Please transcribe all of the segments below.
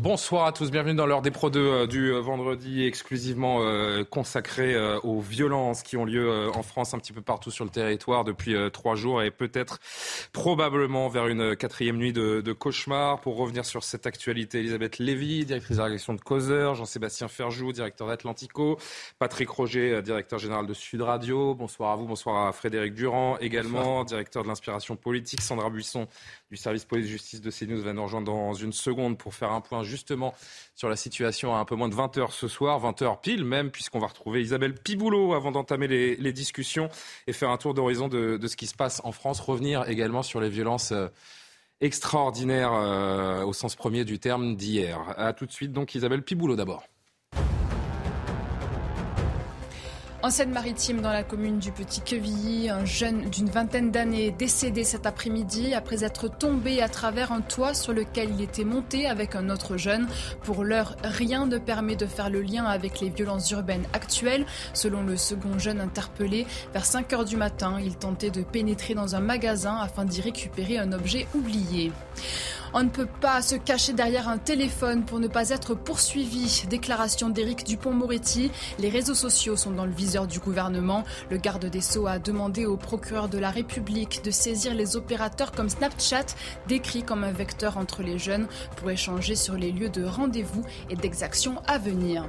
Bonsoir à tous, bienvenue dans l'heure des Pro 2 euh, du euh, vendredi exclusivement euh, consacré euh, aux violences qui ont lieu en France un petit peu partout sur le territoire depuis trois jours et peut-être probablement vers une quatrième nuit de, de cauchemar. Pour revenir sur cette actualité, Elisabeth Lévy, directrice de la rédaction de Causeur, Jean-Sébastien Ferjou, directeur d'Atlantico, Patrick Roger, directeur général de Sud Radio. Bonsoir à vous, bonsoir à Frédéric Durand également, directeur de l'inspiration politique, Sandra Buisson du service police-justice de CNews va nous rejoindre dans une seconde pour faire un point justement sur la situation à un peu moins de 20h ce soir, 20h pile même, puisqu'on va retrouver Isabelle Piboulot avant d'entamer les, discussions et faire un tour d'horizon de, ce qui se passe en France, revenir également sur les violences euh, extraordinaires euh, au sens premier du terme d'hier. À tout de suite donc Isabelle Piboulot d'abord. En Seine-Maritime, dans la commune du Petit Quevilly, un jeune d'une vingtaine d'années décédé cet après-midi après être tombé à travers un toit sur lequel il était monté avec un autre jeune. Pour l'heure, rien ne permet de faire le lien avec les violences urbaines actuelles. Selon le second jeune interpellé, vers 5 heures du matin, il tentait de pénétrer dans un magasin afin d'y récupérer un objet oublié. On ne peut pas se cacher derrière un téléphone pour ne pas être poursuivi. Déclaration d'Éric Dupont-Moretti. Les réseaux sociaux sont dans le viseur du gouvernement. Le garde des Sceaux a demandé au procureur de la République de saisir les opérateurs comme Snapchat, décrits comme un vecteur entre les jeunes, pour échanger sur les lieux de rendez-vous et d'exactions à venir.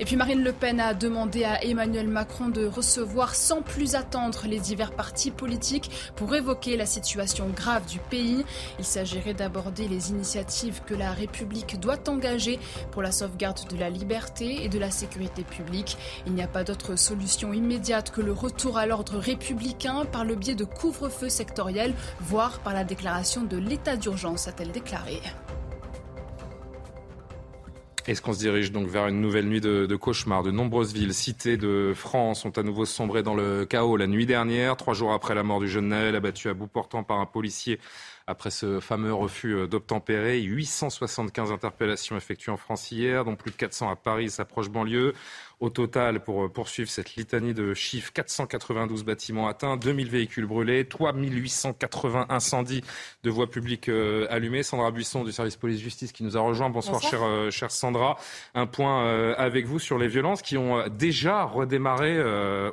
Et puis Marine Le Pen a demandé à Emmanuel Macron de recevoir sans plus attendre les divers partis politiques pour évoquer la situation grave du pays. Il s'agirait d'aborder les initiatives que la République doit engager pour la sauvegarde de la liberté et de la sécurité publique. Il n'y a pas d'autre solution immédiate que le retour à l'ordre républicain par le biais de couvre-feu sectoriel, voire par la déclaration de l'état d'urgence, a-t-elle déclaré. Est-ce qu'on se dirige donc vers une nouvelle nuit de, de cauchemar De nombreuses villes, cités de France ont à nouveau sombré dans le chaos la nuit dernière, trois jours après la mort du jeune Naël abattu à bout portant par un policier après ce fameux refus euh, d'obtempérer. 875 interpellations effectuées en France hier, dont plus de 400 à Paris et sa proche banlieue. Au total, pour euh, poursuivre cette litanie de chiffres, 492 bâtiments atteints, 2000 véhicules brûlés, 3880 incendies de voies publiques euh, allumées. Sandra Buisson du service police-justice qui nous a rejoint. Bonsoir, Bonsoir. Chère, euh, chère Sandra. Un point avec vous sur les violences qui ont déjà redémarré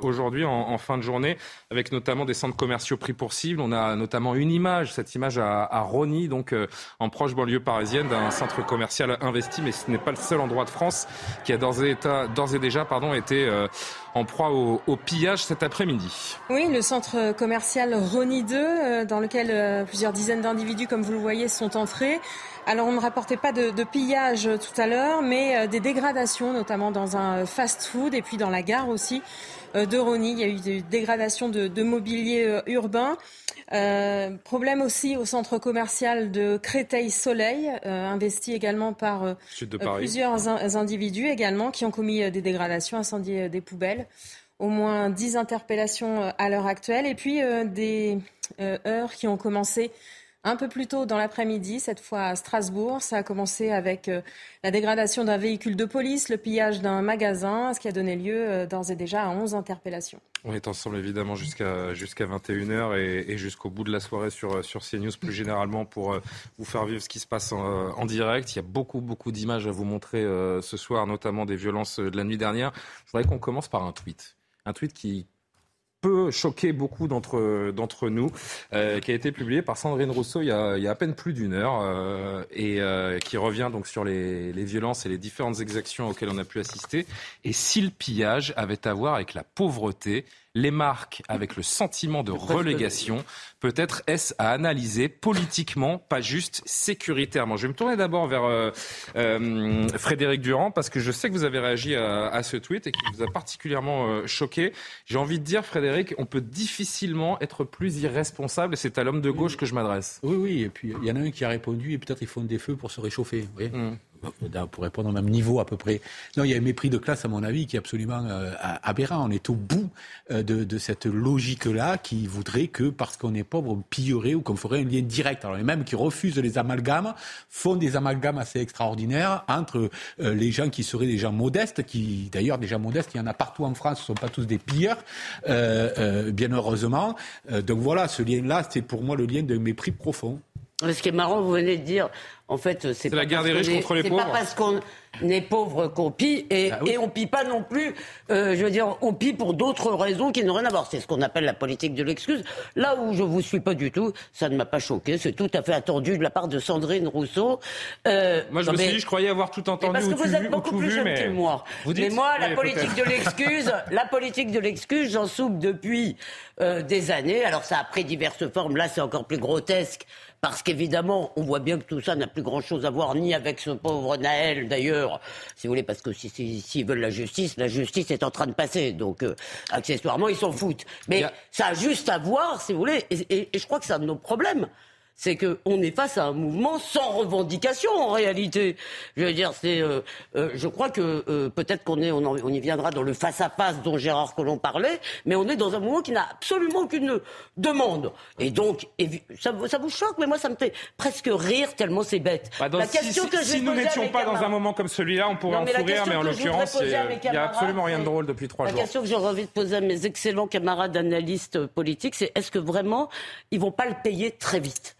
aujourd'hui en, en fin de journée, avec notamment des centres commerciaux pris pour cible. On a notamment une image, cette image à, à Rony, donc en proche banlieue parisienne, d'un centre commercial investi, mais ce n'est pas le seul endroit de France qui a d'ores et déjà pardon, été euh, en proie au, au pillage cet après-midi. Oui, le centre commercial Rony 2, euh, dans lequel euh, plusieurs dizaines d'individus, comme vous le voyez, sont entrés. Alors, on ne rapportait pas de, de pillage euh, tout à l'heure, mais des dégradations, notamment dans un fast-food et puis dans la gare aussi de Rony. Il y a eu des dégradations de, de mobilier urbain. Euh, problème aussi au centre commercial de Créteil-Soleil, euh, investi également par euh, plusieurs in- individus également qui ont commis des dégradations, incendié des poubelles. Au moins 10 interpellations euh, à l'heure actuelle. Et puis euh, des euh, heures qui ont commencé un peu plus tôt dans l'après-midi, cette fois à Strasbourg. Ça a commencé avec euh, la dégradation d'un véhicule de police, le pillage d'un magasin, ce qui a donné lieu euh, d'ores et déjà à 11 interpellations. On est ensemble évidemment jusqu'à jusqu'à 21h et, et jusqu'au bout de la soirée sur, sur CNews plus généralement pour euh, vous faire vivre ce qui se passe en, direct. Il y a beaucoup beaucoup d'images à vous montrer euh, ce soir, notamment des violences euh, de la nuit dernière. Je voudrais qu'on commence par un tweet. Un tweet qui peut choquer beaucoup d'entre d'entre nous, euh, qui a été publié par Sandrine Rousseau il y a, il y a à peine plus d'une heure euh, et euh, qui revient donc sur les, les violences et les différentes exactions auxquelles on a pu assister. Et si le pillage avait à voir avec la pauvreté, les marques avec le sentiment de relégation. Peut-être est-ce à analyser politiquement, pas juste sécuritairement. Je vais me tourner d'abord vers euh, euh, Frédéric Durand parce que je sais que vous avez réagi à, ce tweet et qui vous a particulièrement euh, choqué. J'ai envie de dire, Frédéric, on peut difficilement être plus irresponsable et c'est à l'homme de gauche que je m'adresse. Oui, oui, et puis il y en a un qui a répondu et peut-être ils font des feux pour se réchauffer. Vous voyez mmh pour répondre au même niveau à peu près. Non, il y a un mépris de classe, à mon avis, qui est absolument euh, aberrant. On est au bout euh, de, de, cette logique-là qui voudrait que, parce qu'on est pauvre, on pillerait ou qu'on ferait un lien direct. Alors les mêmes qui refusent les amalgames font des amalgames assez extraordinaires entre euh, les gens qui seraient des gens modestes, qui d'ailleurs des gens modestes, il y en a partout en France, ce ne sont pas tous des pilleurs, bien heureusement. donc voilà, ce lien-là, c'est pour moi le lien d'un mépris profond. Ce qui est marrant, vous venez de dire, en fait, c'est la guerre des riches contre les pauvres. C'est pas parce qu'on est pauvre qu'on pille et, ah et on pille pas non plus. Euh, je veux dire, on pille pour d'autres raisons qui n'ont rien à voir. C'est ce qu'on appelle la politique de l'excuse. Là où je vous suis pas du tout, ça ne m'a pas choqué. C'est tout à fait attendu de la part de Sandrine Rousseau. Euh, moi, je me suis dit, je croyais avoir tout entendu. Parce que vous êtes beaucoup plus jeune que moi. Vous dites, mais moi, la politique de l'excuse, la politique de l'excuse, j'en soupe depuis euh, des années. Alors, ça a pris diverses formes. Là, c'est encore plus grotesque parce qu'évidemment, on voit bien que tout ça n'a plus grand-chose à voir ni avec ce pauvre Naël, d'ailleurs, si vous voulez, parce que s'ils si, veulent la justice, la justice est en train de passer, donc euh, accessoirement, ils s'en foutent. Mais ça a juste à voir, si vous voulez, et, et je crois que c'est un de nos problèmes c'est qu'on est face à un mouvement sans revendication en réalité. Je veux dire, c'est, euh, euh, je crois que euh, peut-être qu'on est, on, y viendra dans le face-à-face dont Gérard Collomb parlait, mais on est dans un mouvement qui n'a absolument aucune demande. Et donc, ça, ça, vous choque, mais moi ça me fait presque rire tellement c'est bête. Bah, la question si, que si nous n'étions pas dans un moment comme celui-là, on pourrait en sourire, mais en l'occurrence, il n'y a absolument rien de drôle depuis trois jours. La question que j'aurais envie de poser à mes excellents camarades analystes politiques, c'est est-ce que vraiment ils vont pas le payer très vite?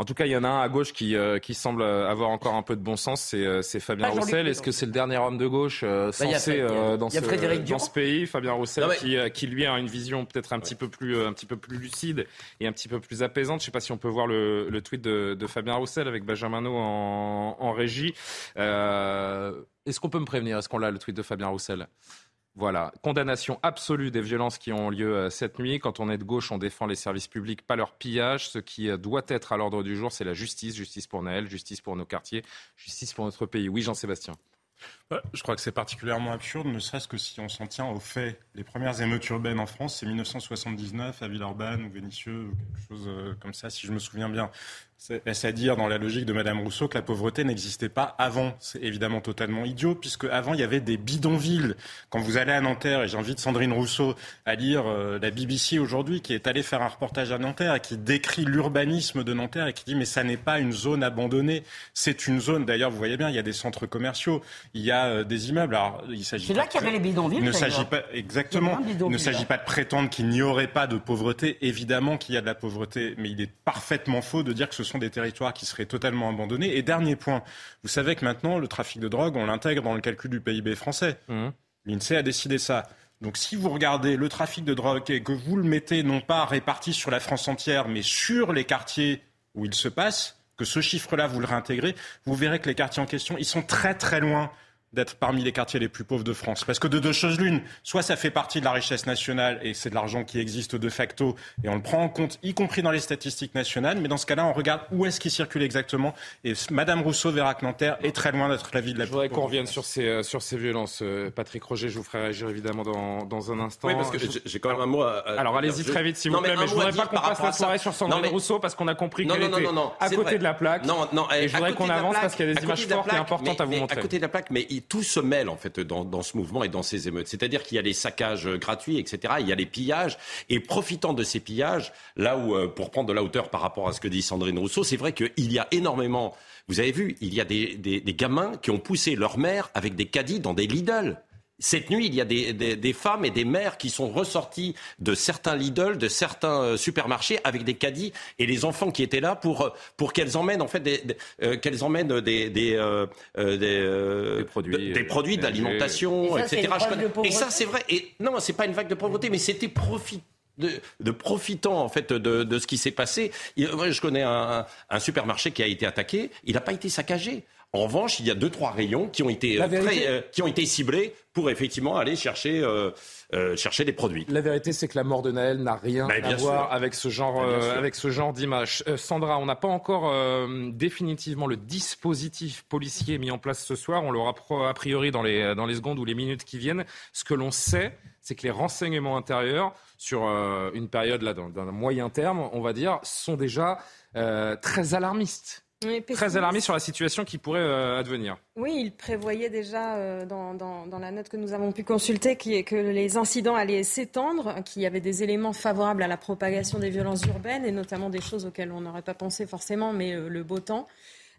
En tout cas, il y en a un à gauche qui, euh, qui semble avoir encore un peu de bon sens, c'est euh, Fabien Roussel. Est-ce que c'est le dernier homme de gauche euh, censé dans, ce, dans ce pays, Fabien Roussel, qui, qui, lui a une vision peut-être un petit peu plus un petit peu plus lucide et un petit peu plus apaisante. Je ne sais pas si on peut voir le, le tweet de, de, Fabien Roussel avec Benjamin en, en régie. Est-ce qu'on peut me prévenir? Est-ce qu'on l'a le tweet de Fabien Roussel? Voilà, condamnation absolue des violences qui ont lieu euh, cette nuit. Quand on est de gauche, on défend les services publics, pas leur pillage. Ce qui euh, doit être à l'ordre du jour, c'est la justice. Justice pour Naël, justice pour nos quartiers, justice pour notre pays. Oui, Jean-Sébastien. Je crois que c'est particulièrement absurde, ne serait-ce que si on s'en tient aux faits. Les premières émeutes urbaines en France, c'est 1979 à Villeurbanne ou Vénissieux, ou quelque chose euh, comme ça, si je me souviens bien. Est-ce à dire, dans la logique de Madame Rousseau, que la pauvreté n'existait pas avant? C'est évidemment totalement idiot, puisque avant il y avait des bidonvilles. Quand vous allez à Nanterre, et j'invite Sandrine Rousseau à lire euh, la BBC aujourd'hui, qui est allée faire un reportage à Nanterre et qui décrit l'urbanisme de Nanterre et qui dit mais ça n'est pas une zone abandonnée, c'est une zone. D'ailleurs, vous voyez bien, il y a des centres commerciaux, il y a euh, des immeubles. Alors, il s'agit. C'est là qu'il y avait les bidonvilles. Il ne s'agit pas exactement. Il ne s'agit pas de prétendre qu'il n'y aurait pas de pauvreté. Évidemment qu'il y a de la pauvreté, mais il est parfaitement faux de dire que ce sont des territoires qui seraient totalement abandonnés. Et dernier point, vous savez que maintenant, le trafic de drogue, on l'intègre dans le calcul du PIB français. Mmh. L'INSEE a décidé ça. Donc si vous regardez le trafic de drogue et que vous le mettez non pas réparti sur la France entière, mais sur les quartiers où il se passe, que ce chiffre-là, vous le réintégrez, vous verrez que les quartiers en question, ils sont très très loin d'être parmi les quartiers les plus pauvres de France. Parce que de deux choses l'une, soit ça fait partie de la richesse nationale et c'est de l'argent qui existe de facto et on le prend en compte, y compris dans les statistiques nationales, mais dans ce cas-là, on regarde où est-ce qu'il circule exactement. Et Madame Rousseau, Vérac Nanterre est très loin d'être la ville de la Je voudrais qu'on revienne sur ces, euh, sur ces violences. Euh, Patrick Roger, je vous ferai réagir évidemment dans, dans un instant. Oui, parce que j'ai quand même un mot à. Alors allez-y très vite, s'il vous plaît, mais, je voudrais pas qu'on passe la soirée sur Sandrine Rousseau parce qu'on a compris qu'elle était à côté de la plaque. Non, non, et je voudrais qu'on avance parce qu'il y a des images fortes et importantes à vous montrer. À côté de la plaque, mais tout se mêle en fait dans, ce mouvement et dans ces émeutes. C'est-à-dire qu'il y a les saccages gratuits, etc. Il y a les pillages et profitant de ces pillages, là où euh, pour prendre de la hauteur par rapport à ce que dit Sandrine Rousseau, c'est vrai qu'il y a énormément. Vous avez vu, il y a des, des gamins qui ont poussé leur mère avec des caddies dans des Lidl. Cette nuit, il y a des, femmes et des mères qui sont ressorties de certains Lidl, de certains euh, supermarchés avec des caddies et les enfants qui étaient là pour, euh, pour qu'elles emmènent en fait des, euh, qu'elles emmènent des, des, produits, des produits d'alimentation, etc. Et ça, c'est vrai. Et non, c'est pas une vague de pauvreté, mais c'était profit de, profitant en fait de, ce qui s'est passé. je connais un, supermarché qui a été attaqué. Il n'a pas été saccagé. En revanche, il y a deux trois rayons qui ont été euh, qui ont été ciblés pour effectivement aller chercher chercher des produits. La vérité, c'est que la mort de Naël n'a rien à voir avec ce genre avec ce genre d'image. Sandra, on n'a pas encore définitivement le dispositif policier mis en place ce soir. On l'aura a priori dans les dans les secondes ou les minutes qui viennent. Ce que l'on sait, c'est que les renseignements intérieurs sur euh, une période là d'un moyen terme, on va dire, sont déjà euh, très alarmistes. Très alarmistes sur la situation qui pourrait euh, advenir. Oui, il prévoyait déjà dans, la note que nous avons pu consulter que les incidents allaient s'étendre, qu'il y avait des éléments favorables à la propagation des violences urbaines et notamment des choses auxquelles on n'aurait pas pensé forcément, mais le beau temps.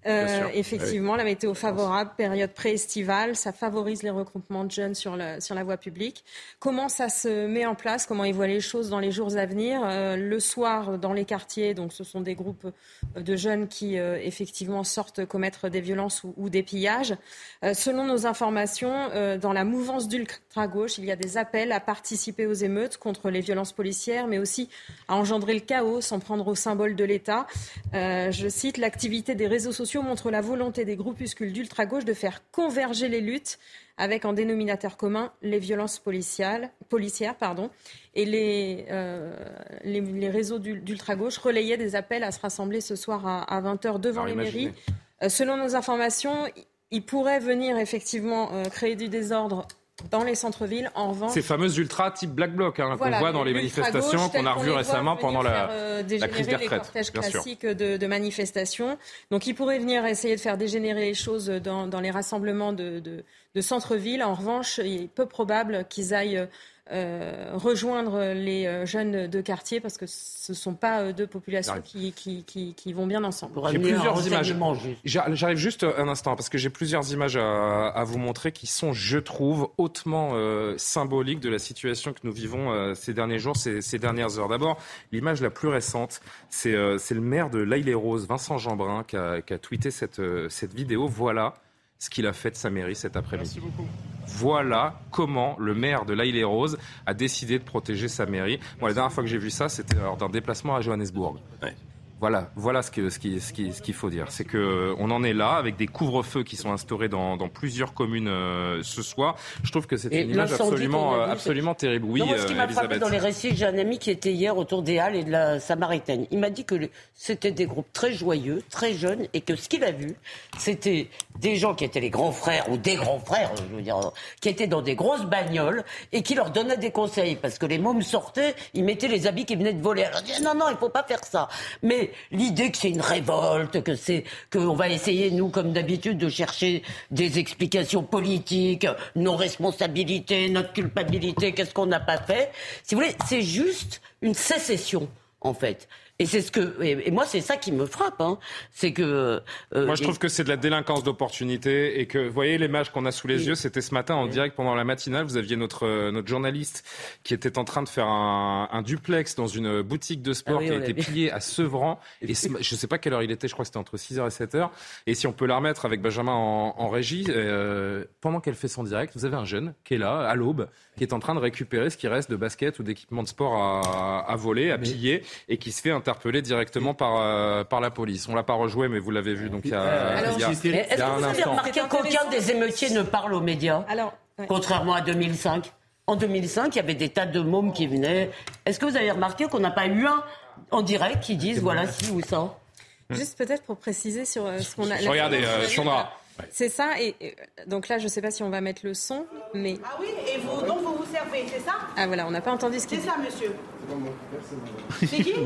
Euh, effectivement, la météo favorable, période pré-estivale, ça favorise les regroupements de jeunes sur, sur la voie publique. Comment ça se met en place? Comment ils voient les choses dans les jours à venir? Euh, Le soir, dans les quartiers, donc ce sont des groupes de jeunes qui euh, effectivement sortent commettre des violences ou, des pillages. selon nos informations, dans la mouvance d'ultra-gauche, il y a des appels à participer aux émeutes contre les violences policières, mais aussi à engendrer le chaos, sans prendre au symbole de l'État. je cite l'activité des réseaux sociaux montre la volonté des groupuscules d'ultra-gauche de faire converger les luttes avec en dénominateur commun les violences policières. Pardon. Et les, euh, les, réseaux d'ultra-gauche relayaient des appels à se rassembler ce soir à, 20h devant les mairies. Euh, selon nos informations, ils pourraient venir effectivement euh, créer du désordre dans les centres-villes. En revanche, ces fameuses ultras type Black Bloc hein, qu'on voit dans les manifestations qu'on a revues récemment pendant la, euh, la crise des retraites. cortèges classiques de, de, manifestations. Donc, ils pourraient venir essayer de faire dégénérer les choses dans, dans les rassemblements de, de, de centre-ville. En revanche, il est peu probable qu'ils aillent euh, rejoindre les euh, jeunes de quartier parce que ce ne sont pas euh, deux populations qui, qui, qui, vont bien ensemble. J'ai plusieurs images. J'arrive juste un instant parce que j'ai plusieurs images à, à, vous montrer qui sont, je trouve, hautement symboliques de la situation que nous vivons ces derniers jours, ces, ces dernières heures. D'abord, l'image la plus récente, c'est le maire de l'Aïle-et-Rose, Vincent Jeanbrun, qui a, qui a tweeté cette, cette vidéo. Voilà ce qu'il a fait de sa mairie cet après-midi. Voilà comment le maire de l'Aïle et Rose a décidé de protéger sa mairie. Moi, la dernière fois que j'ai vu ça, c'était lors d'un déplacement à Johannesburg. Voilà, voilà ce qu'il ce qui, ce qui, ce qu'il faut dire. C'est qu'on en est là avec des couvre-feux qui sont instaurés dans, dans plusieurs communes euh, ce soir. Je trouve que c'est une image absolument, euh, absolument terrible. Oui, ce qui m'a frappé dans les récits, j'ai un ami qui était hier autour des Halles et de la Samaritaine. Il m'a dit que c'était des groupes très joyeux, très jeunes, et que ce qu'il a vu, c'était des gens qui étaient les grands frères ou des grands frères, je veux dire, qui étaient dans des grosses bagnoles et qui leur donnaient des conseils parce que les mômes sortaient, ils mettaient les habits qui venaient de voler. Alors, non, non, il faut pas faire ça. Mais l'idée que c'est une révolte, que c'est qu'on va essayer nous comme d'habitude de chercher des explications politiques, nos responsabilités, notre culpabilité, qu'est-ce qu'on n'a pas fait. Si vous voulez, c'est juste une sécession en fait. Et c'est ce que et, moi c'est ça qui me frappe, hein. c'est que euh, moi je trouve que c'est de la délinquance d'opportunité et que vous voyez l'image qu'on a sous les yeux, c'était ce matin en direct pendant la matinale, vous aviez notre euh, notre journaliste qui était en train de faire un, un duplex dans une boutique de sport ah qui a été pillée à Sevran. Et je ne sais pas quelle heure il était, je crois que c'était entre 6h et 7h et si on peut la remettre avec Benjamin en, en régie euh, pendant qu'elle fait son direct, vous avez un jeune qui est là à l'aube qui est en train de récupérer ce qui reste de basket ou d'équipement de sport à, à voler, à piller et qui se fait interpellé directement par, euh, par la police. On l'a pas rejoué, mais vous l'avez vu. Donc il y a, Est-ce que vous avez remarqué qu'aucun des émeutiers ne parle aux médias Alors, Contrairement à 2005. En 2005, il y avait des tas de mômes qui venaient. Est-ce que vous avez remarqué qu'on n'a pas eu un en direct qui dise voilà ci ou ça? Juste peut-être pour préciser sur euh, ce qu'on a. Regardez, euh, C'est ça, et, donc là, je ne sais pas si on va mettre le son, mais. Ah oui, et vous, donc vous vous servez, c'est ça? Ah voilà, on n'a pas entendu ce qu'il dit. C'est ça, monsieur. C'est qui?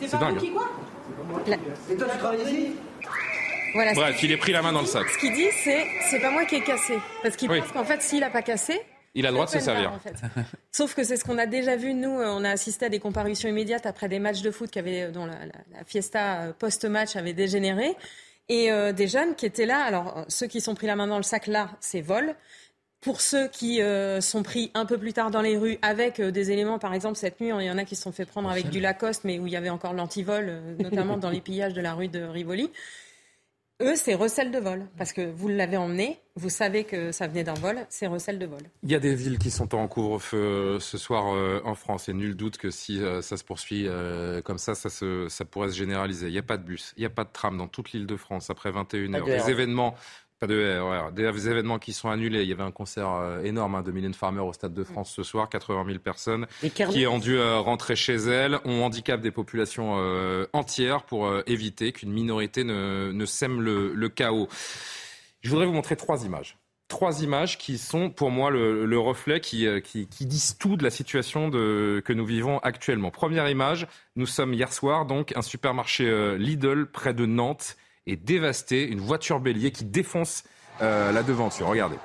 C'est pas vous qui quoi? C'est toi qui travailles ici voilà, Bref, il est pris la main dans le sac. Ce qu'il dit, c'est c'est pas moi qui ai cassé. Parce qu'il pense qu'en fait, s'il n'a pas cassé, il a le droit de se servir. Sauf que c'est ce qu'on a déjà vu, nous, on a assisté à des comparutions immédiates après des matchs de foot qui avaient, dont la, la fiesta euh, post-match avait dégénéré et euh, des jeunes qui étaient là. Alors, ceux qui sont pris la main dans le sac, là, c'est vol. Pour ceux qui euh, sont pris un peu plus tard dans les rues avec euh, des éléments, par exemple cette nuit, il y en a qui se sont fait prendre avec du Lacoste, mais où il y avait encore l'antivol, notamment dans les pillages de la rue de Rivoli. Eux, c'est recel de vol. Parce que vous l'avez emmené, vous savez que ça venait d'un vol, c'est recel de vol. Il y a des villes qui sont en couvre-feu euh, ce soir euh, en France. Et nul doute que si euh, ça se poursuit comme ça, ça, ça pourrait se généraliser. Il n'y a pas de bus, il n'y a pas de tram dans toute l'île de France après 21h. Les événements pas de Des événements qui sont annulés. Il y avait un concert euh, énorme hein, de Mylène Farmer au Stade de France ce soir. 80 000 personnes qui ont dû euh, rentrer chez elles. On handicape des populations euh, entières pour éviter qu'une minorité ne, sème le, chaos. Je voudrais vous montrer trois images trois images qui sont pour moi le, reflet qui, qui, disent tout de la situation de, que nous vivons actuellement. Première image, nous sommes hier soir, donc un supermarché Lidl près de Nantes est dévasté. Une voiture bélier qui défonce euh, la devanture. Regardez.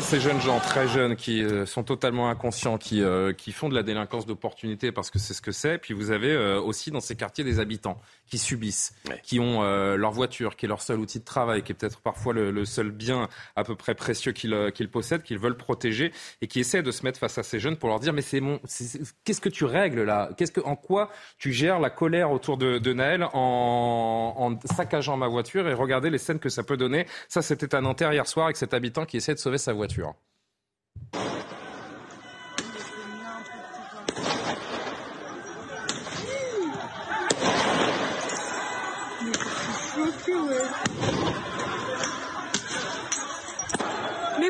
Ces jeunes gens très jeunes qui euh, sont totalement inconscients, qui, euh, qui font de la délinquance d'opportunité parce que c'est ce que c'est. Puis vous avez euh, aussi dans ces quartiers des habitants qui subissent, qui ont leur voiture, qui est leur seul outil de travail, qui est peut-être parfois le, seul bien à peu près précieux qu'ils possèdent, qu'ils veulent protéger et qui essaient de se mettre face à ces jeunes pour leur dire mais c'est mon, qu'est-ce que tu règles là? Qu'est-ce que, en quoi tu gères la colère autour de, de Naël en, en saccageant ma voiture et regardez les scènes que ça peut donner? Ça, c'était un Nanterre hier soir avec cet habitant qui essaie de sauver sa voiture. Mais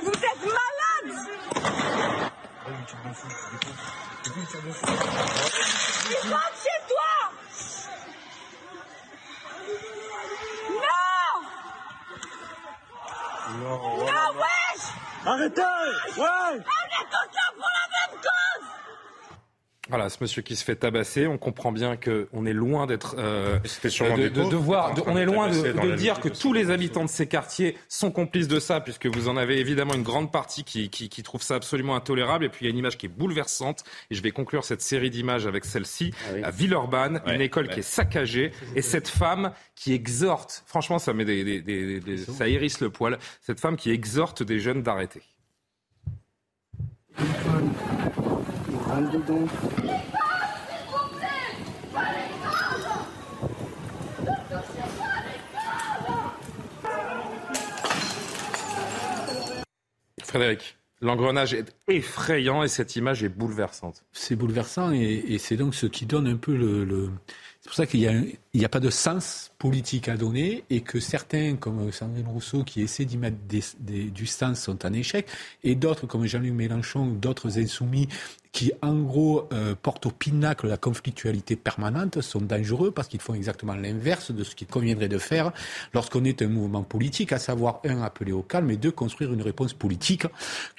vous êtes malade! Chez toi! Non! Non, wesh Arrêtez! Ouais! On est tous pour même cause voilà, ce monsieur qui se fait tabasser, on comprend bien qu'on est loin d'être, euh, de, de, de, voir, on est loin de, dire que tous les habitants de ces quartiers sont complices de ça, puisque vous en avez évidemment une grande partie qui, qui, qui trouve ça absolument intolérable. Et puis il y a une image qui est bouleversante, et je vais conclure cette série d'images avec celle-ci, ah à Villeurbanne, une école qui est saccagée, et cette femme qui exhorte, franchement ça met des, des, des ça hérisse le poil, cette femme qui exhorte des jeunes d'arrêter. Frédéric, l'engrenage est effrayant et cette image est bouleversante. C'est bouleversant et, c'est donc ce qui donne un peu le... C'est pour ça qu'il n'y a, a, pas de sens politique à donner et que certains, comme Sandrine Rousseau, qui essaient d'y mettre du sens, sont en échec, et d'autres, comme Jean-Luc Mélenchon, d'autres insoumis, qui en gros euh, portent au pinacle la conflictualité permanente sont dangereux parce qu'ils font exactement l'inverse de ce qu'il conviendrait de faire lorsqu'on est un mouvement politique, à savoir un appeler au calme et deux construire une réponse politique,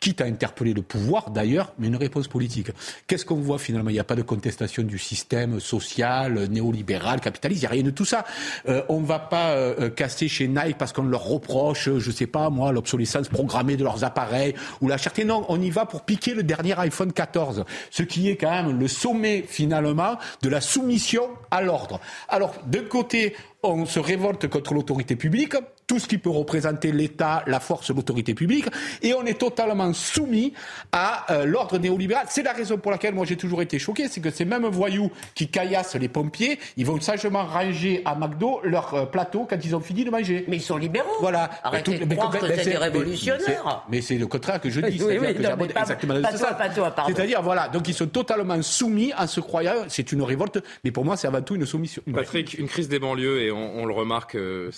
quitte à interpeller le pouvoir d'ailleurs, mais une réponse politique. Qu'est-ce qu'on voit finalement? Il n'y a pas de contestation du système social, néolibéral, capitaliste, il n'y rien de tout ça. Euh, on ne va pas euh, casser chez Nike parce qu'on leur reproche, je ne sais pas moi, l'obsolescence programmée de leurs appareils ou la cherté. Non, on y va pour piquer le dernier iPhone 14 ce qui est quand même le sommet finalement de la soumission à l'ordre. Alors, d'un côté, on se révolte contre l'autorité publique, tout ce qui peut représenter l'État, la force, l'autorité publique, et on est totalement soumis à euh, l'ordre néolibéral. C'est la raison pour laquelle moi j'ai toujours été choqué, c'est que ces mêmes voyous qui caillassent les pompiers, ils vont sagement ranger à McDo leur euh, plateau quand ils ont fini de manger. Mais ils sont libéraux. Voilà. Arrêtez de croire que c'est des révolutionnaires. Mais c'est le contraire que je dis. Oui, oui, non, que exactement C'est-à-dire, voilà, donc ils sont totalement soumis en se croyant, c'est une révolte, mais pour moi c'est avant tout une soumission. Patrick, une crise des banlieues, et on, le remarque, euh,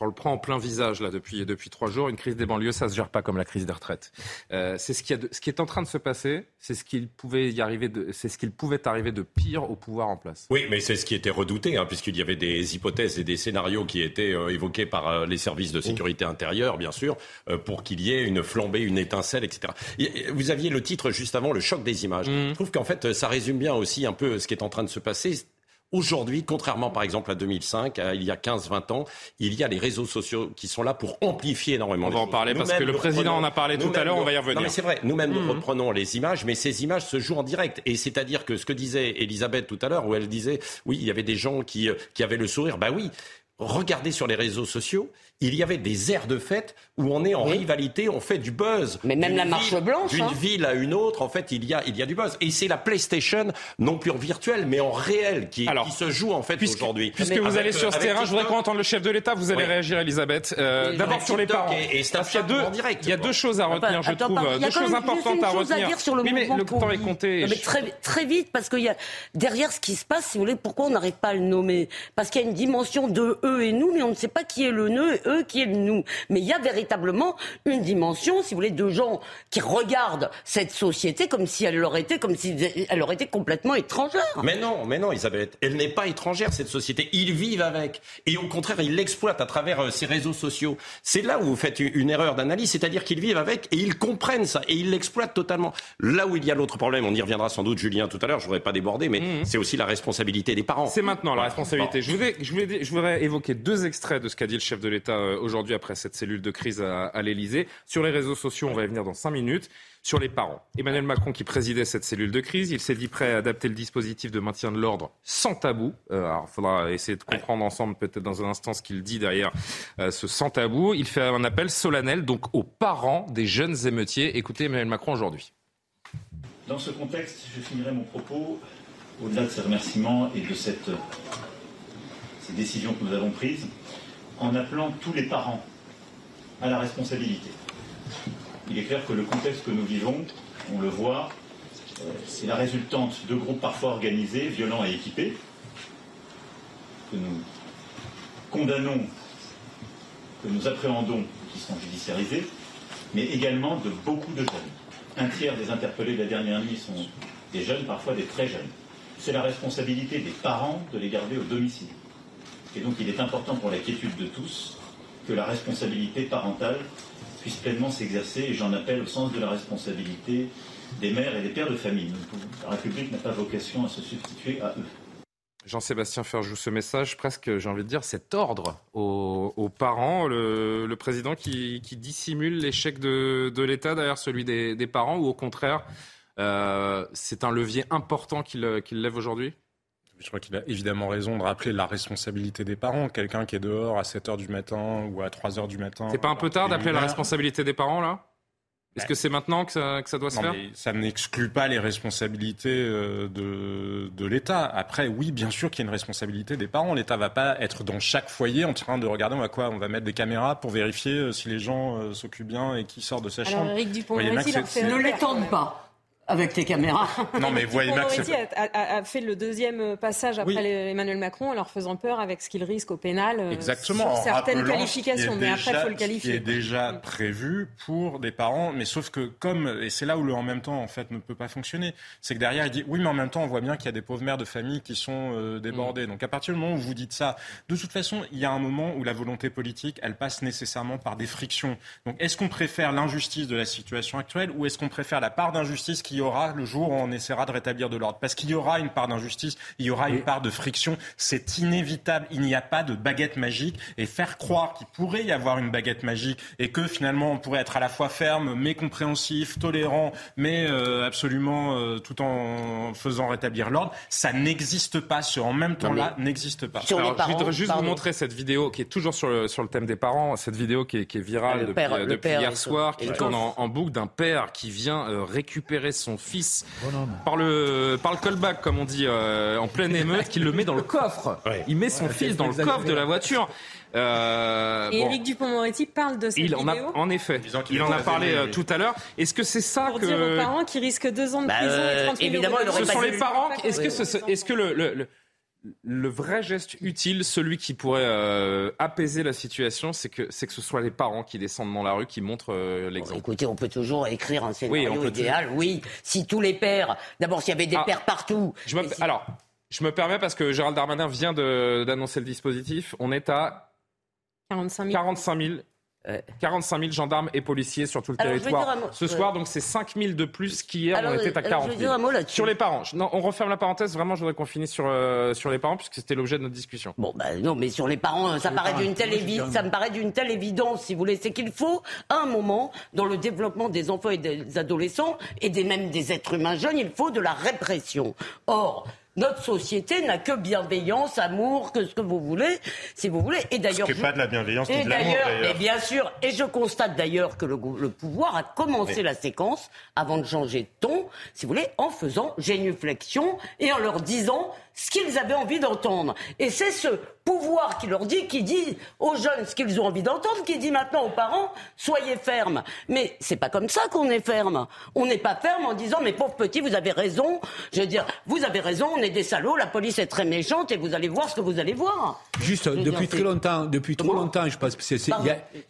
on le prend en plein visage là depuis depuis trois jours. Une crise des banlieues, ça se gère pas comme la crise des retraites. Euh, c'est ce qui, a ce qui est en train de se passer. C'est ce qu'il pouvait y arriver. C'est ce qu'il pouvait arriver de pire au pouvoir en place. Oui, mais c'est ce qui était redouté, hein, puisqu'il y avait des hypothèses et des scénarios qui étaient euh, évoqués par les services de sécurité intérieure, bien sûr, pour qu'il y ait une flambée, une étincelle, etc. vous aviez le titre juste avant, le choc des images. Mmh. Je trouve qu'en fait, ça résume bien aussi un peu ce qui est en train de se passer Aujourd'hui, contrairement par exemple à 2005, il y a 15-20 ans, il y a les réseaux sociaux qui sont là pour amplifier énormément. On va en parler parce que le président en a parlé tout à l'heure, on va y revenir. Non mais c'est vrai, nous-mêmes nous mmh. reprenons les images, mais ces images se jouent en direct. Et c'est-à-dire que ce que disait Elisabeth tout à l'heure, où elle disait, oui, il y avait des gens qui, euh, qui avaient le sourire, bah oui, regardez sur les réseaux sociaux, il y avait des aires de fête où on est en rivalité, on fait du buzz. Mais même la marche blanche. D'une hein. ville à une autre, en fait, il y a, il y a du buzz. Et c'est la PlayStation, non plus en virtuel, mais en réel, qui, qui se joue en fait aujourd'hui. Puisque vous allez sur ce terrain, je voudrais qu'on entende le chef de l'État. Vous allez réagir, Elisabeth. Euh, D'abord sur les parents. Et, il y a deux, il y a deux choses à retenir, je trouve, deux choses importantes à retenir. oui, mais le temps est compté. Mais très, très vite, parce qu'il y a derrière ce qui se passe, si vous voulez, pourquoi on n'arrive pas à le nommer? Parce qu'il y a une dimension de eux et nous, mais on ne sait pas qui est le nœud eux qui est le nous. Mais il y a véritablement une dimension, si vous voulez, de gens qui regardent cette société comme si elle leur était, comme si elle leur était complètement étrangère. Mais non, mais non, Isabelle, elle n'est pas étrangère cette société. Ils vivent avec, et au contraire, ils l'exploitent à travers euh, ces réseaux sociaux. C'est là où vous faites une erreur d'analyse, c'est-à-dire qu'ils vivent avec et ils comprennent ça et ils l'exploitent totalement. Là où il y a l'autre problème, on y reviendra sans doute, Julien, tout à l'heure. Je voudrais pas déborder, mais mmh. c'est aussi la responsabilité des parents. C'est maintenant la responsabilité. Je, voudrais, je, voudrais, je voudrais évoquer deux extraits de ce qu'a dit le chef de l'État euh, aujourd'hui après cette cellule de crise à, à l'Elysée. Sur les réseaux sociaux, on va y venir dans cinq minutes. Sur les parents, Emmanuel Macron qui présidait cette cellule de crise, il s'est dit prêt à adapter le dispositif de maintien de l'ordre sans tabou. Euh, alors, il faudra essayer de comprendre ensemble peut-être dans un instant ce qu'il dit derrière euh, ce sans tabou. Il fait un appel solennel donc aux parents des jeunes émeutiers. Écoutez Emmanuel Macron aujourd'hui. Dans ce contexte, je finirai mon propos au-delà de ces remerciements et de cette, ces décisions que nous avons prises en appelant tous les parents à la responsabilité. Il est clair que le contexte que nous vivons, on le voit, euh, c'est la résultante de groupes parfois organisés, violents et équipés, que nous condamnons, que nous appréhendons, qui sont judiciarisés, mais également de beaucoup de jeunes. Un tiers des interpellés de la dernière nuit sont des jeunes, parfois des très jeunes. C'est la responsabilité des parents de les garder au domicile. Et donc il est important pour la quiétude de tous que la responsabilité parentale puisse pleinement s'exercer, et j'en appelle au sens de la responsabilité des mères et des pères de famille. La République n'a pas vocation à se substituer à eux. Jean-Sébastien Ferjou, ce message, presque, j'ai envie de dire, cet ordre aux, parents, le, président qui, dissimule l'échec de, l'État derrière celui des, parents, ou au contraire, euh, c'est un levier important qu'il lève aujourd'hui? Je crois qu'il a évidemment raison de rappeler la responsabilité des parents. Quelqu'un qui est dehors à 7 h du matin ou à 3 h du matin. C'est pas un peu tard d'appeler la responsabilité des parents, là? Est-ce que c'est maintenant que ça, doit se faire? Ça n'exclut pas les responsabilités euh, de, de l'État. Après, oui, bien sûr qu'il y a une responsabilité des parents. L'État va pas être dans chaque foyer en train de regarder on va quoi On va mettre des caméras pour vérifier euh, si les gens euh, s'occupent bien et qui sortent de sa chambre. Eric Dupont, ne l'étendent pas avec tes caméras. Non, mais voyez Max. A, a, fait le deuxième passage après Emmanuel Macron en leur faisant peur avec ce qu'il risque au pénal. Euh, Exactement. Sur certaines qualifications, mais après, il faut le qualifier. Qui est déjà prévu pour des parents, mais sauf que comme, et c'est là où le en même temps, en fait, ne peut pas fonctionner, c'est que derrière, il dit oui, mais en même temps, on voit bien qu'il y a des pauvres mères de famille qui sont euh, débordées. Mm. Donc à partir du moment où vous dites ça, de toute façon, il y a un moment où la volonté politique, elle passe nécessairement par des frictions. Donc est-ce qu'on préfère l'injustice de la situation actuelle ou est-ce qu'on préfère la part d'injustice qui y aura le jour où on essaiera de rétablir de l'ordre. Parce qu'il y aura une part d'injustice, il y aura une part de friction. C'est inévitable. Il n'y a pas de baguette magique. Et faire croire qu'il pourrait y avoir une baguette magique et que finalement on pourrait être à la fois ferme, mais compréhensif, tolérant, mais euh, absolument euh, tout en faisant rétablir l'ordre, ça n'existe pas. Ce en même temps-là n'existe pas. Alors, je voudrais juste vous montrer cette vidéo qui est toujours sur le, sur le thème des parents, cette vidéo qui est, qui est virale depuis, hier soir, qui tourne en, boucle d'un père qui vient euh, récupérer son fils par le, par le callback, comme on dit, euh, en pleine émeute, qu'il le met dans le coffre. Il met son fils dans le coffre de la voiture. Euh, et Éric Dupont-Moretti parle de cette il en a, en effet, il, en a parlé euh, tout à l'heure. Est-ce que c'est ça Pour que dire aux parents qui risquent deux ans de bah, prison et 30 000 évidemment, Ce sont les parents. Est-ce que, ce, est-ce que le, le le vrai geste utile, celui qui pourrait euh, apaiser la situation, c'est que, c'est que ce soit les parents qui descendent dans la rue, qui montrent euh, l'exemple. écoutez, on peut toujours écrire un scénario idéal. Oui, si tous les pères, d'abord s'il y avait des ah, pères partout. Je Alors, je me permets parce que Gérald Darmanin vient d'annoncer le dispositif. On est à 45 000. 45 000 45 000 gendarmes et policiers sur tout le territoire ce soir, donc c'est 5 000 de plus qu'hier, on était à 40 000. Sur les parents, non, on referme la parenthèse, vraiment, je voudrais qu'on finisse sur, euh, sur les parents, puisque c'était l'objet de notre discussion. Bon, ben non, mais sur les parents, ça, paraît d'une telle ça me paraît d'une telle évidence, si vous voulez, c'est qu'il faut, à un moment, dans le développement des enfants et des adolescents, et des, même des êtres humains jeunes, il faut de la répression. Or, notre société n'a que bienveillance, amour, que ce que vous voulez, si vous voulez. Et d'ailleurs, ce pas de la bienveillance, et de l'amour. Et bien sûr, et je constate d'ailleurs que le, pouvoir a commencé la séquence avant de changer de ton, si vous voulez, en faisant génuflexion et en leur disant ce qu'ils avaient envie d'entendre. Et c'est ce pouvoir qui leur dit, qui dit aux jeunes ce qu'ils ont envie d'entendre, qui dit maintenant aux parents, soyez fermes. Mais c'est pas comme ça qu'on est ferme. On n'est pas ferme en disant, mais pauvre petit, vous avez raison. Je veux dire, vous avez raison, on est des salauds, la police est très méchante et vous allez voir ce que vous allez voir. Juste, depuis très longtemps, depuis trop longtemps, je pense,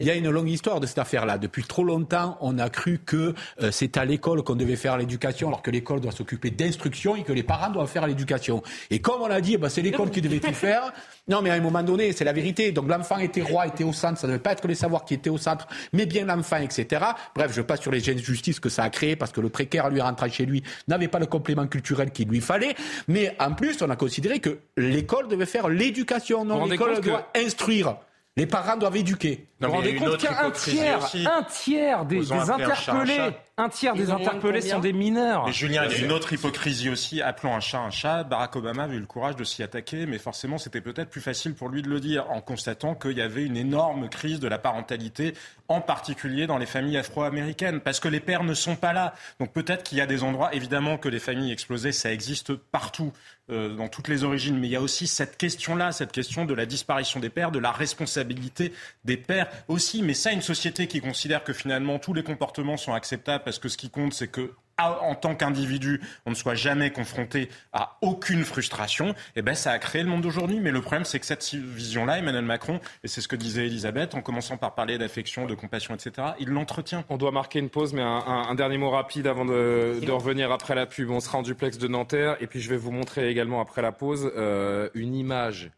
il y, a une longue histoire de cette affaire-là. Depuis trop longtemps, on a cru que euh, c'est à l'école qu'on devait faire l'éducation, alors que l'école doit s'occuper d'instruction et que les parents doivent faire l'éducation. Et comme on l'a dit, bah, c'est l'école qui devait tout faire. Non, mais à un moment donné, c'est la vérité. Donc l'enfant était roi, était au centre. Ça ne devait pas être les savoirs qui étaient au centre, mais bien l'enfant, etc. Bref, je passe sur les justice que ça a créé parce que le précaire, lui, rentrant chez lui, n'avait pas le complément culturel qu'il lui fallait. Mais en plus, on a considéré que l'école devait faire l'éducation. Non, l'école doit instruire. Les parents doivent éduquer. Vous vous rendez compte qu'un tiers, un tiers des, interpellés, un tiers des interpellés sont des mineurs. Mais Julien, il y a une autre hypocrisie aussi. Appelons un chat un chat. Barack Obama avait eu le courage de s'y attaquer, mais forcément, c'était peut-être plus facile pour lui de le dire en constatant qu'il y avait une énorme crise de la parentalité, en particulier dans les familles afro-américaines, parce que les pères ne sont pas là. Donc peut-être qu'il y a des endroits, évidemment, que les familles explosées, ça existe partout. Euh, dans toutes les origines, mais il y a aussi cette question-là, cette question de la disparition des pères, de la responsabilité des pères aussi. Mais ça, une société qui considère que finalement tous les comportements sont acceptables parce que ce qui compte, c'est que en tant qu'individu, on ne soit jamais confronté à aucune frustration, eh ben, ça a créé le monde d'aujourd'hui. Mais le problème, c'est que cette vision-là, Emmanuel Macron, et c'est ce que disait Elisabeth, en commençant par parler d'affection, de compassion, etc., il l'entretient. On doit marquer une pause, mais un, dernier mot rapide avant de, revenir après la pub. On sera en duplex de Nanterre, et puis je vais vous montrer également après la pause euh, une image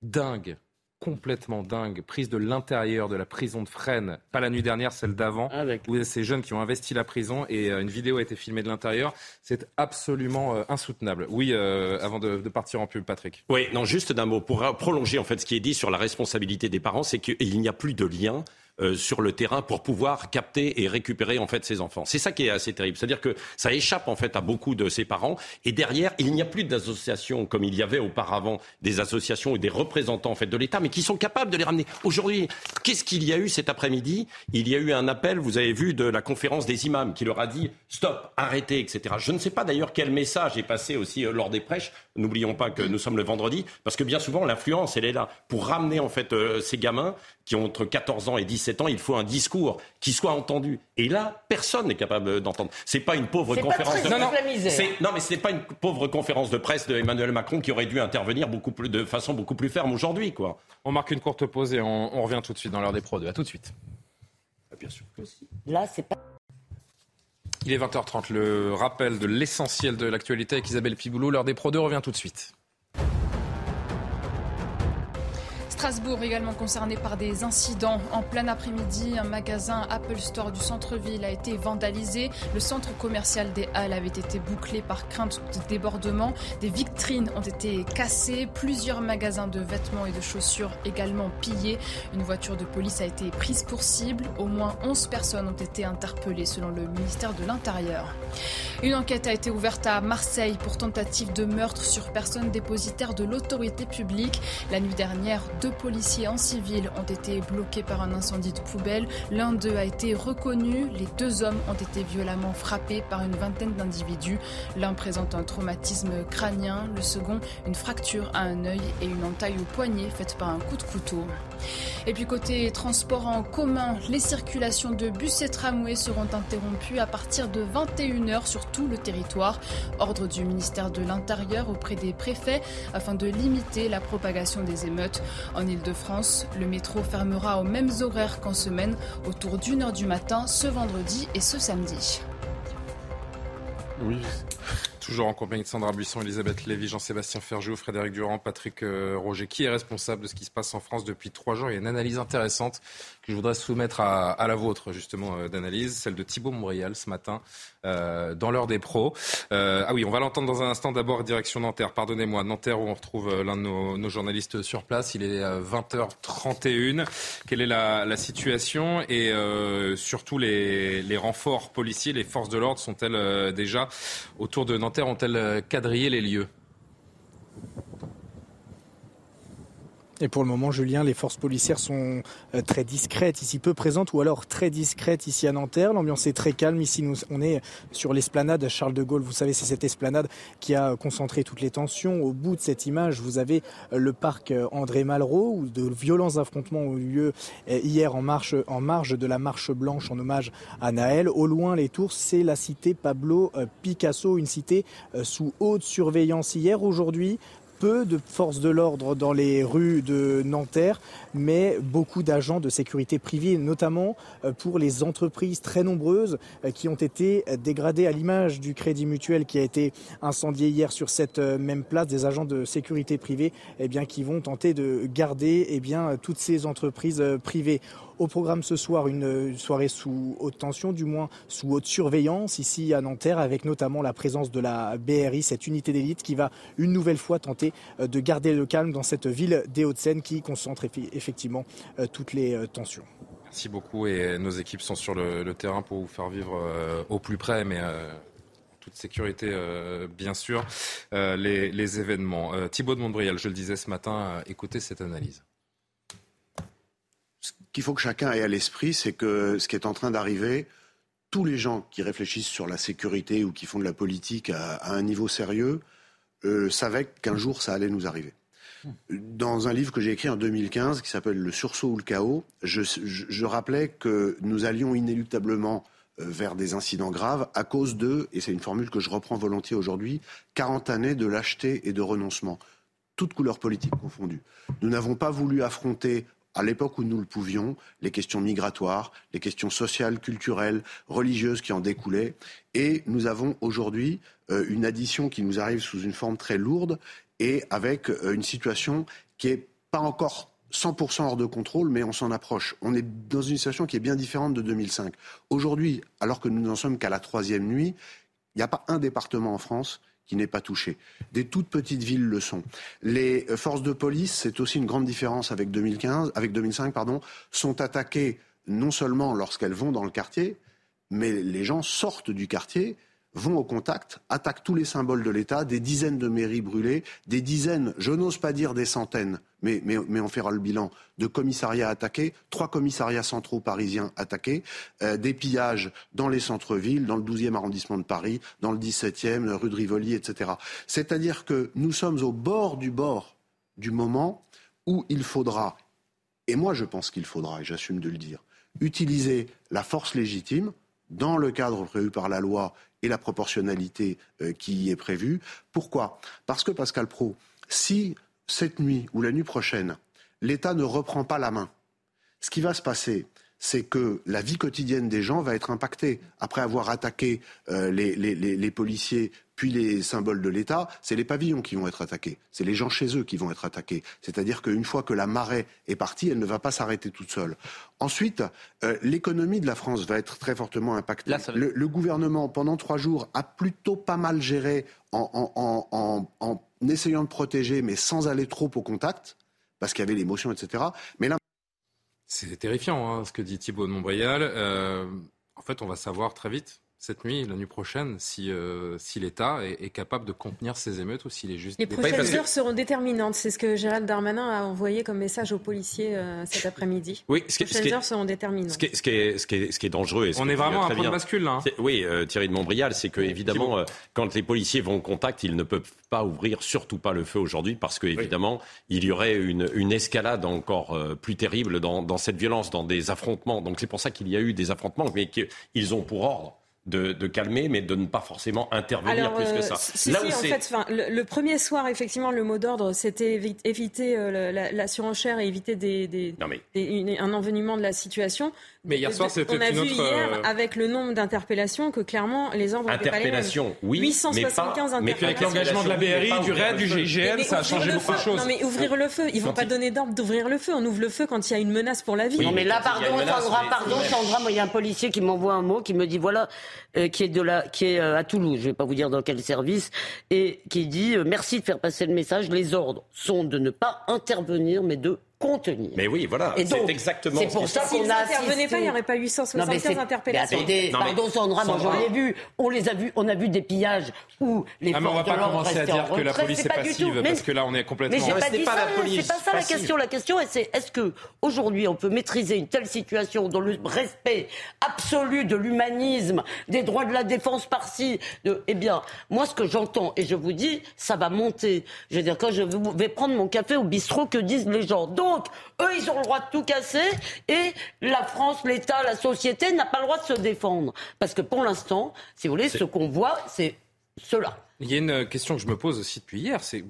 dingue complètement dingue, prise de l'intérieur de la prison de Fresnes, pas la nuit dernière, celle d'avant, ah, où ces jeunes qui ont investi la prison et euh, une vidéo a été filmée de l'intérieur. C'est absolument euh, insoutenable. Oui, euh, avant de, de, partir en pub, Patrick. Oui, non, juste d'un mot pour prolonger en fait ce qui est dit sur la responsabilité des parents, c'est qu'il n'y a plus de lien euh, sur le terrain pour pouvoir capter et récupérer en fait ses enfants. C'est ça qui est assez terrible, c'est-à-dire que ça échappe en fait à beaucoup de ses parents et derrière il n'y a plus d'associations comme il y avait auparavant des associations et des représentants en fait de l'État mais qui sont capables de les ramener. Aujourd'hui, qu'est-ce qu'il y a eu cet après-midi? Il y a eu un appel, vous avez vu, de la conférence des imams qui leur a dit stop, arrêtez, etc. Je ne sais pas d'ailleurs quel message est passé aussi euh, lors des prêches. N'oublions pas que nous sommes le vendredi parce que bien souvent l'influence elle est là pour ramener en fait euh, ces gamins qui ont entre 14 ans et 17 ans, il faut un discours qui soit entendu. Et là, personne n'est capable d'entendre. C'est pas une pauvre conférence de presse. Non, mais c'est pas une pauvre conférence de presse de Emmanuel Macron qui aurait dû intervenir beaucoup plus, de façon beaucoup plus ferme aujourd'hui, quoi. On marque une courte pause et on, revient tout de suite dans l'heure des pros 2. À tout de suite. Ah, bien sûr. Là, c'est pas. Il est 20h30, le rappel de l'essentiel de l'actualité avec Isabelle Piboulot. L'heure des Pro 2 revient tout de suite. Strasbourg également concerné par des incidents. En plein après-midi, un magasin Apple Store du centre-ville a été vandalisé. Le centre commercial des Halles avait été bouclé par crainte de débordement. Des vitrines ont été cassées. Plusieurs magasins de vêtements et de chaussures également pillés. Une voiture de police a été prise pour cible. Au moins 11 personnes ont été interpellées selon le ministère de l'Intérieur. Une enquête a été ouverte à Marseille pour tentative de meurtre sur personne dépositaire de l'autorité publique. La nuit dernière, policiers en civil ont été bloqués par un incendie de poubelle. L'un d'eux a été reconnu. Les deux hommes ont été violemment frappés par une vingtaine d'individus. L'un présente un traumatisme crânien, le second une fracture à un œil et une entaille au poignet faite par un coup de couteau. Et puis côté transport en commun, les circulations de bus et tramways seront interrompues à partir de 21h sur tout le territoire. Ordre du ministère de l'Intérieur auprès des préfets afin de limiter la propagation des émeutes. En Ile-de-France, le métro fermera aux mêmes horaires qu'en semaine, autour d'une heure du matin, ce vendredi et ce samedi. Oui. toujours en compagnie de Sandra Buisson, Elisabeth Lévy, Jean-Sébastien Ferjou, Frédéric Durand, Patrick euh, Roger. Qui est responsable de ce qui se passe en France depuis trois jours? Il y a une analyse intéressante je voudrais soumettre à, la vôtre, justement, euh, d'analyse, celle de Thibault Montbrial ce matin, euh, dans l'heure des pros. ah oui, on va l'entendre dans un instant. D'abord, direction Nanterre. Pardonnez-moi, Nanterre, où on retrouve l'un de nos, journalistes sur place. Il est 20h31. Quelle est la, situation? Et surtout, les, les renforts policiers, les forces de l'ordre sont-elles déjà autour de Nanterre ont-elles euh, quadrillé les lieux? Et pour le moment, Julien, les forces policières sont euh, très discrètes ici, peu présentes ou alors très discrètes ici à Nanterre. L'ambiance est très calme. Ici, nous, on est sur l'esplanade Charles de Gaulle. Vous savez, c'est cette esplanade qui a concentré toutes les tensions. Au bout de cette image, vous avez euh, le parc euh, André Malraux où de violents affrontements ont eu lieu hier en, en marge de la marche blanche en hommage à Naël. Au loin, les tours, c'est la cité Pablo Picasso, une cité sous haute surveillance hier. Aujourd'hui, peu de forces de l'ordre dans les rues de Nanterre, mais beaucoup d'agents de sécurité privée, notamment euh, pour les entreprises très nombreuses euh, qui ont été dégradées à l'image du Crédit Mutuel qui a été incendié hier sur cette euh, même place, des agents de sécurité privée eh bien, qui vont tenter de garder eh bien, toutes ces entreprises privées. Au programme ce soir, une soirée sous haute tension, du moins sous haute surveillance ici à Nanterre, avec notamment la présence de la BRI, cette unité d'élite qui va une nouvelle fois tenter euh, de garder le calme dans cette ville des Hauts-de-Seine qui concentre effectivement euh, toutes les euh, tensions. Merci beaucoup et nos équipes sont sur le, terrain pour vous faire vivre au plus près, mais toute sécurité, bien sûr, les, événements. Thibaut de Montbrial, je le disais ce matin, écoutez cette analyse qu'il faut que chacun ait à l'esprit, c'est que ce qui est en train d'arriver, tous les gens qui réfléchissent sur la sécurité ou qui font de la politique à, un niveau sérieux euh, savaient qu'un jour ça allait nous arriver. Dans un livre que j'ai écrit en 2015 qui s'appelle Le sursaut ou le chaos, je, rappelais que nous allions inéluctablement euh, vers des incidents graves à cause de, et c'est une formule que je reprends volontiers aujourd'hui, 40 années de lâcheté et de renoncement, toutes couleurs politiques confondues. Nous n'avons pas voulu affronter à l'époque où nous le pouvions, les questions migratoires, les questions sociales, culturelles, religieuses qui en découlaient. Et nous avons aujourd'hui euh, une addition qui nous arrive sous une forme très lourde et avec euh, une situation qui n'est pas encore 100% hors de contrôle, mais on s'en approche. On est dans une situation qui est bien différente de 2005. Aujourd'hui, alors que nous n'en sommes qu'à la troisième nuit, il n'y a pas un département en France qui n'est pas touché. Des toutes petites villes le sont. Les euh, forces de police, c'est aussi une grande différence avec 2015, avec 2005, pardon, sont attaquées non seulement lorsqu'elles vont dans le quartier, mais les gens sortent du quartier vont au contact, attaquent tous les symboles de l'État, des dizaines de mairies brûlées, des dizaines, je n'ose pas dire des centaines, mais, mais, on fera le bilan, de commissariats attaqués, trois commissariats centraux parisiens attaqués, euh, des pillages dans les centres-villes, dans le 12e arrondissement de Paris, dans le 17e, rue de Rivoli, etc. C'est-à-dire que nous sommes au bord du bord du moment où il faudra, et moi je pense qu'il faudra, et j'assume de le dire, utiliser la force légitime dans le cadre prévu par la loi et la proportionnalité euh, qui y est prévue. Pourquoi? Parce que, Pascal Pro, si cette nuit ou la nuit prochaine, l'État ne reprend pas la main, ce qui va se passer, c'est que la vie quotidienne des gens va être impactée. Après avoir attaqué euh, les, policiers puis les symboles de l'État, c'est les pavillons qui vont être attaqués. C'est les gens chez eux qui vont être attaqués. C'est-à-dire qu'une fois que la marée est partie, elle ne va pas s'arrêter toute seule. Ensuite, euh, l'économie de la France va être très fortement impactée. le, gouvernement, pendant trois jours, a plutôt pas mal géré en, en essayant de protéger, mais sans aller trop au contact, parce qu'il y avait l'émotion, etc. Mais là, c'est terrifiant hein, ce que dit Thibault de Montbrial. Euh, en fait, on va savoir très vite cette nuit, la nuit prochaine, si, euh, si l'État est, capable de contenir ces émeutes ou s'il est juste... Les prochaines heures seront déterminantes. C'est ce que Gérald Darmanin a envoyé comme message aux policiers euh, cet après-midi. Oui, ce les prochaines heures seront déterminantes. Ce qui est, ce qui est, ce qui est, ce qui est dangereux... Et On est vraiment à un point de bascule, là. Hein. Oui, euh, Thierry de Montbrial, c'est que, évidemment, quand les policiers vont au contact, ils ne peuvent pas ouvrir, surtout pas le feu aujourd'hui, parce que, évidemment, il y aurait une, une escalade encore plus terrible dans, dans cette violence, dans des affrontements. Donc c'est pour ça qu'il y a eu des affrontements, mais qu'ils ont pour ordre de, calmer, mais de ne pas forcément intervenir plus que ça. Euh, si, Là en fait, le, premier soir, effectivement, le mot d'ordre, c'était éviter euh, la, surenchère et éviter des, un envenimement de la situation. Mais hier soir, c'était On a vu hier, euh, avec le nombre d'interpellations, que clairement, les ordres pas mêmes. oui. 875 mais Mais avec l'engagement de la BRI, du RAID, du GIGN, ça a changé beaucoup de choses. Non, mais ouvrir le feu. Ils vont pas donner d'ordre d'ouvrir le feu. On ouvre le feu quand il y a une menace pour la vie. non, mais là, pardon, Sandra, pardon, Sandra, moi, il y a un policier qui m'envoie un mot, qui me dit, voilà, euh, qui est de la, qui est euh, à Toulouse, je vais pas vous dire dans quel service, et qui dit, merci de faire passer le message, les ordres sont de ne pas intervenir, mais de contenir. Mais oui, voilà, c'est exactement C'est pour ça qu'on a intervenait pas, il n'y aurait pas 875 interpellations. Mais attendez, pardon Sandra, moi j'en ai vu, on les a vus, on a vu des pillages où les ah, mais on va pas commencer à dire que la police est passive, parce que là on est complètement... Mais j'ai pas dit ça, c'est pas ça la question. La question c'est est-ce que aujourd'hui on peut maîtriser une telle situation dans le respect absolu de l'humanisme, des droits de la défense par-ci Eh bien, moi ce que j'entends, et je vous dis, ça va monter. Je veux dire, quand je vais prendre mon café au bistrot, que disent les gens donc, eux, ils ont le droit de tout casser et la France, l'État, la société n'a pas le droit de se défendre. Parce que pour l'instant, si vous voulez, ce qu'on voit, c'est cela. Il y a une question que je me pose aussi depuis hier, c'est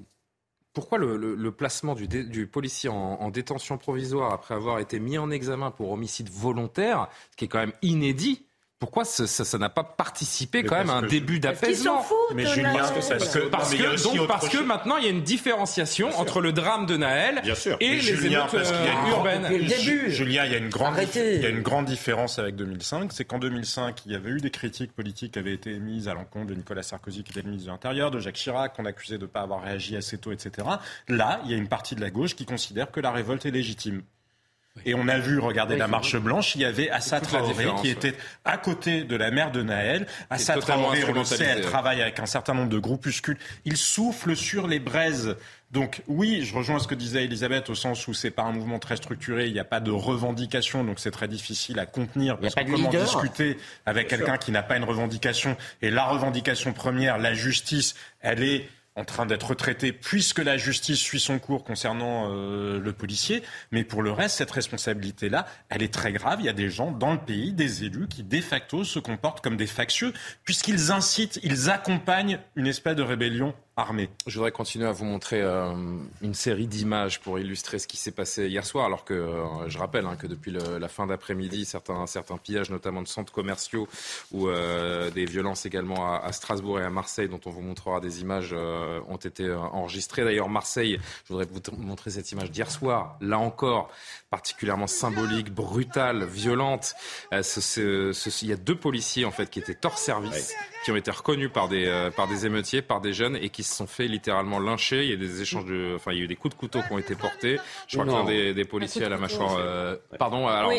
pourquoi le, placement du, policier en, détention provisoire après avoir été mis en examen pour homicide volontaire, ce qui est quand même inédit, pourquoi ça n'a pas participé quand même à un début d'apaisement Mais Julien, parce que, parce, que, parce que maintenant il y a une différenciation entre le drame de Naël et les émeutes euh, urbaines. Julien, il y a une grande, il y a une grande différence avec 2005, c'est qu'en 2005 il y avait eu des critiques politiques qui avaient été émises à l'encontre de Nicolas Sarkozy qui était le ministre de l'Intérieur, de Jacques Chirac qu'on accusait de ne pas avoir réagi assez tôt, etc. Là, il y a une partie de la gauche qui considère que la révolte est légitime. Et on a vu, regardez la marche blanche, il y avait Assa Traoré qui était à côté de la mère de Naël. Assa Traoré, on le sait, elle travaille avec un certain nombre de groupuscules. Il souffle sur les braises. Donc oui, je rejoins ce que disait Elisabeth au sens où c'est pas un mouvement très structuré, il n'y a pas de revendication, donc c'est très difficile à contenir. Parce que comment discuter avec quelqu'un qui n'a pas une revendication? Et la revendication première, la justice, elle est en train d'être traité puisque la justice suit son cours concernant euh, le policier. Mais pour le reste, cette responsabilité-là, elle est très grave. Il y a des gens dans le pays, des élus, qui de facto se comportent comme des factieux puisqu'ils incitent, ils accompagnent une espèce de rébellion je voudrais continuer à vous montrer euh, une série d'images pour illustrer ce qui s'est passé hier soir, alors que euh, je rappelle hein, que depuis la fin d'après-midi, certains, certains pillages, notamment de centres commerciaux, ou euh, des violences également à, Strasbourg et à Marseille, dont on vous montrera des images, ont été enregistrées. D'ailleurs, Marseille, je voudrais vous montrer cette image d'hier soir, là encore, particulièrement symbolique, brutale, violente. il y a deux policiers en fait qui étaient hors service, qui ont été reconnus par des, par des émeutiers, par des jeunes, et qui se sont fait littéralement lyncher. Il y a des échanges de, enfin, il y a eu des coups de couteau qui ont été portés. Je crois qu'il y a des, policiers à la mâchoire. Euh, pardon, alors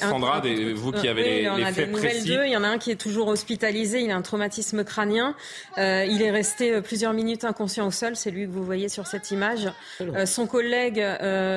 Sandra, vous qui avez les, les faits précis. Il y en a un qui est toujours hospitalisé. Il a un traumatisme crânien. Euh, il est resté euh, plusieurs minutes inconscient au sol. C'est lui que vous voyez sur cette image. son collègue,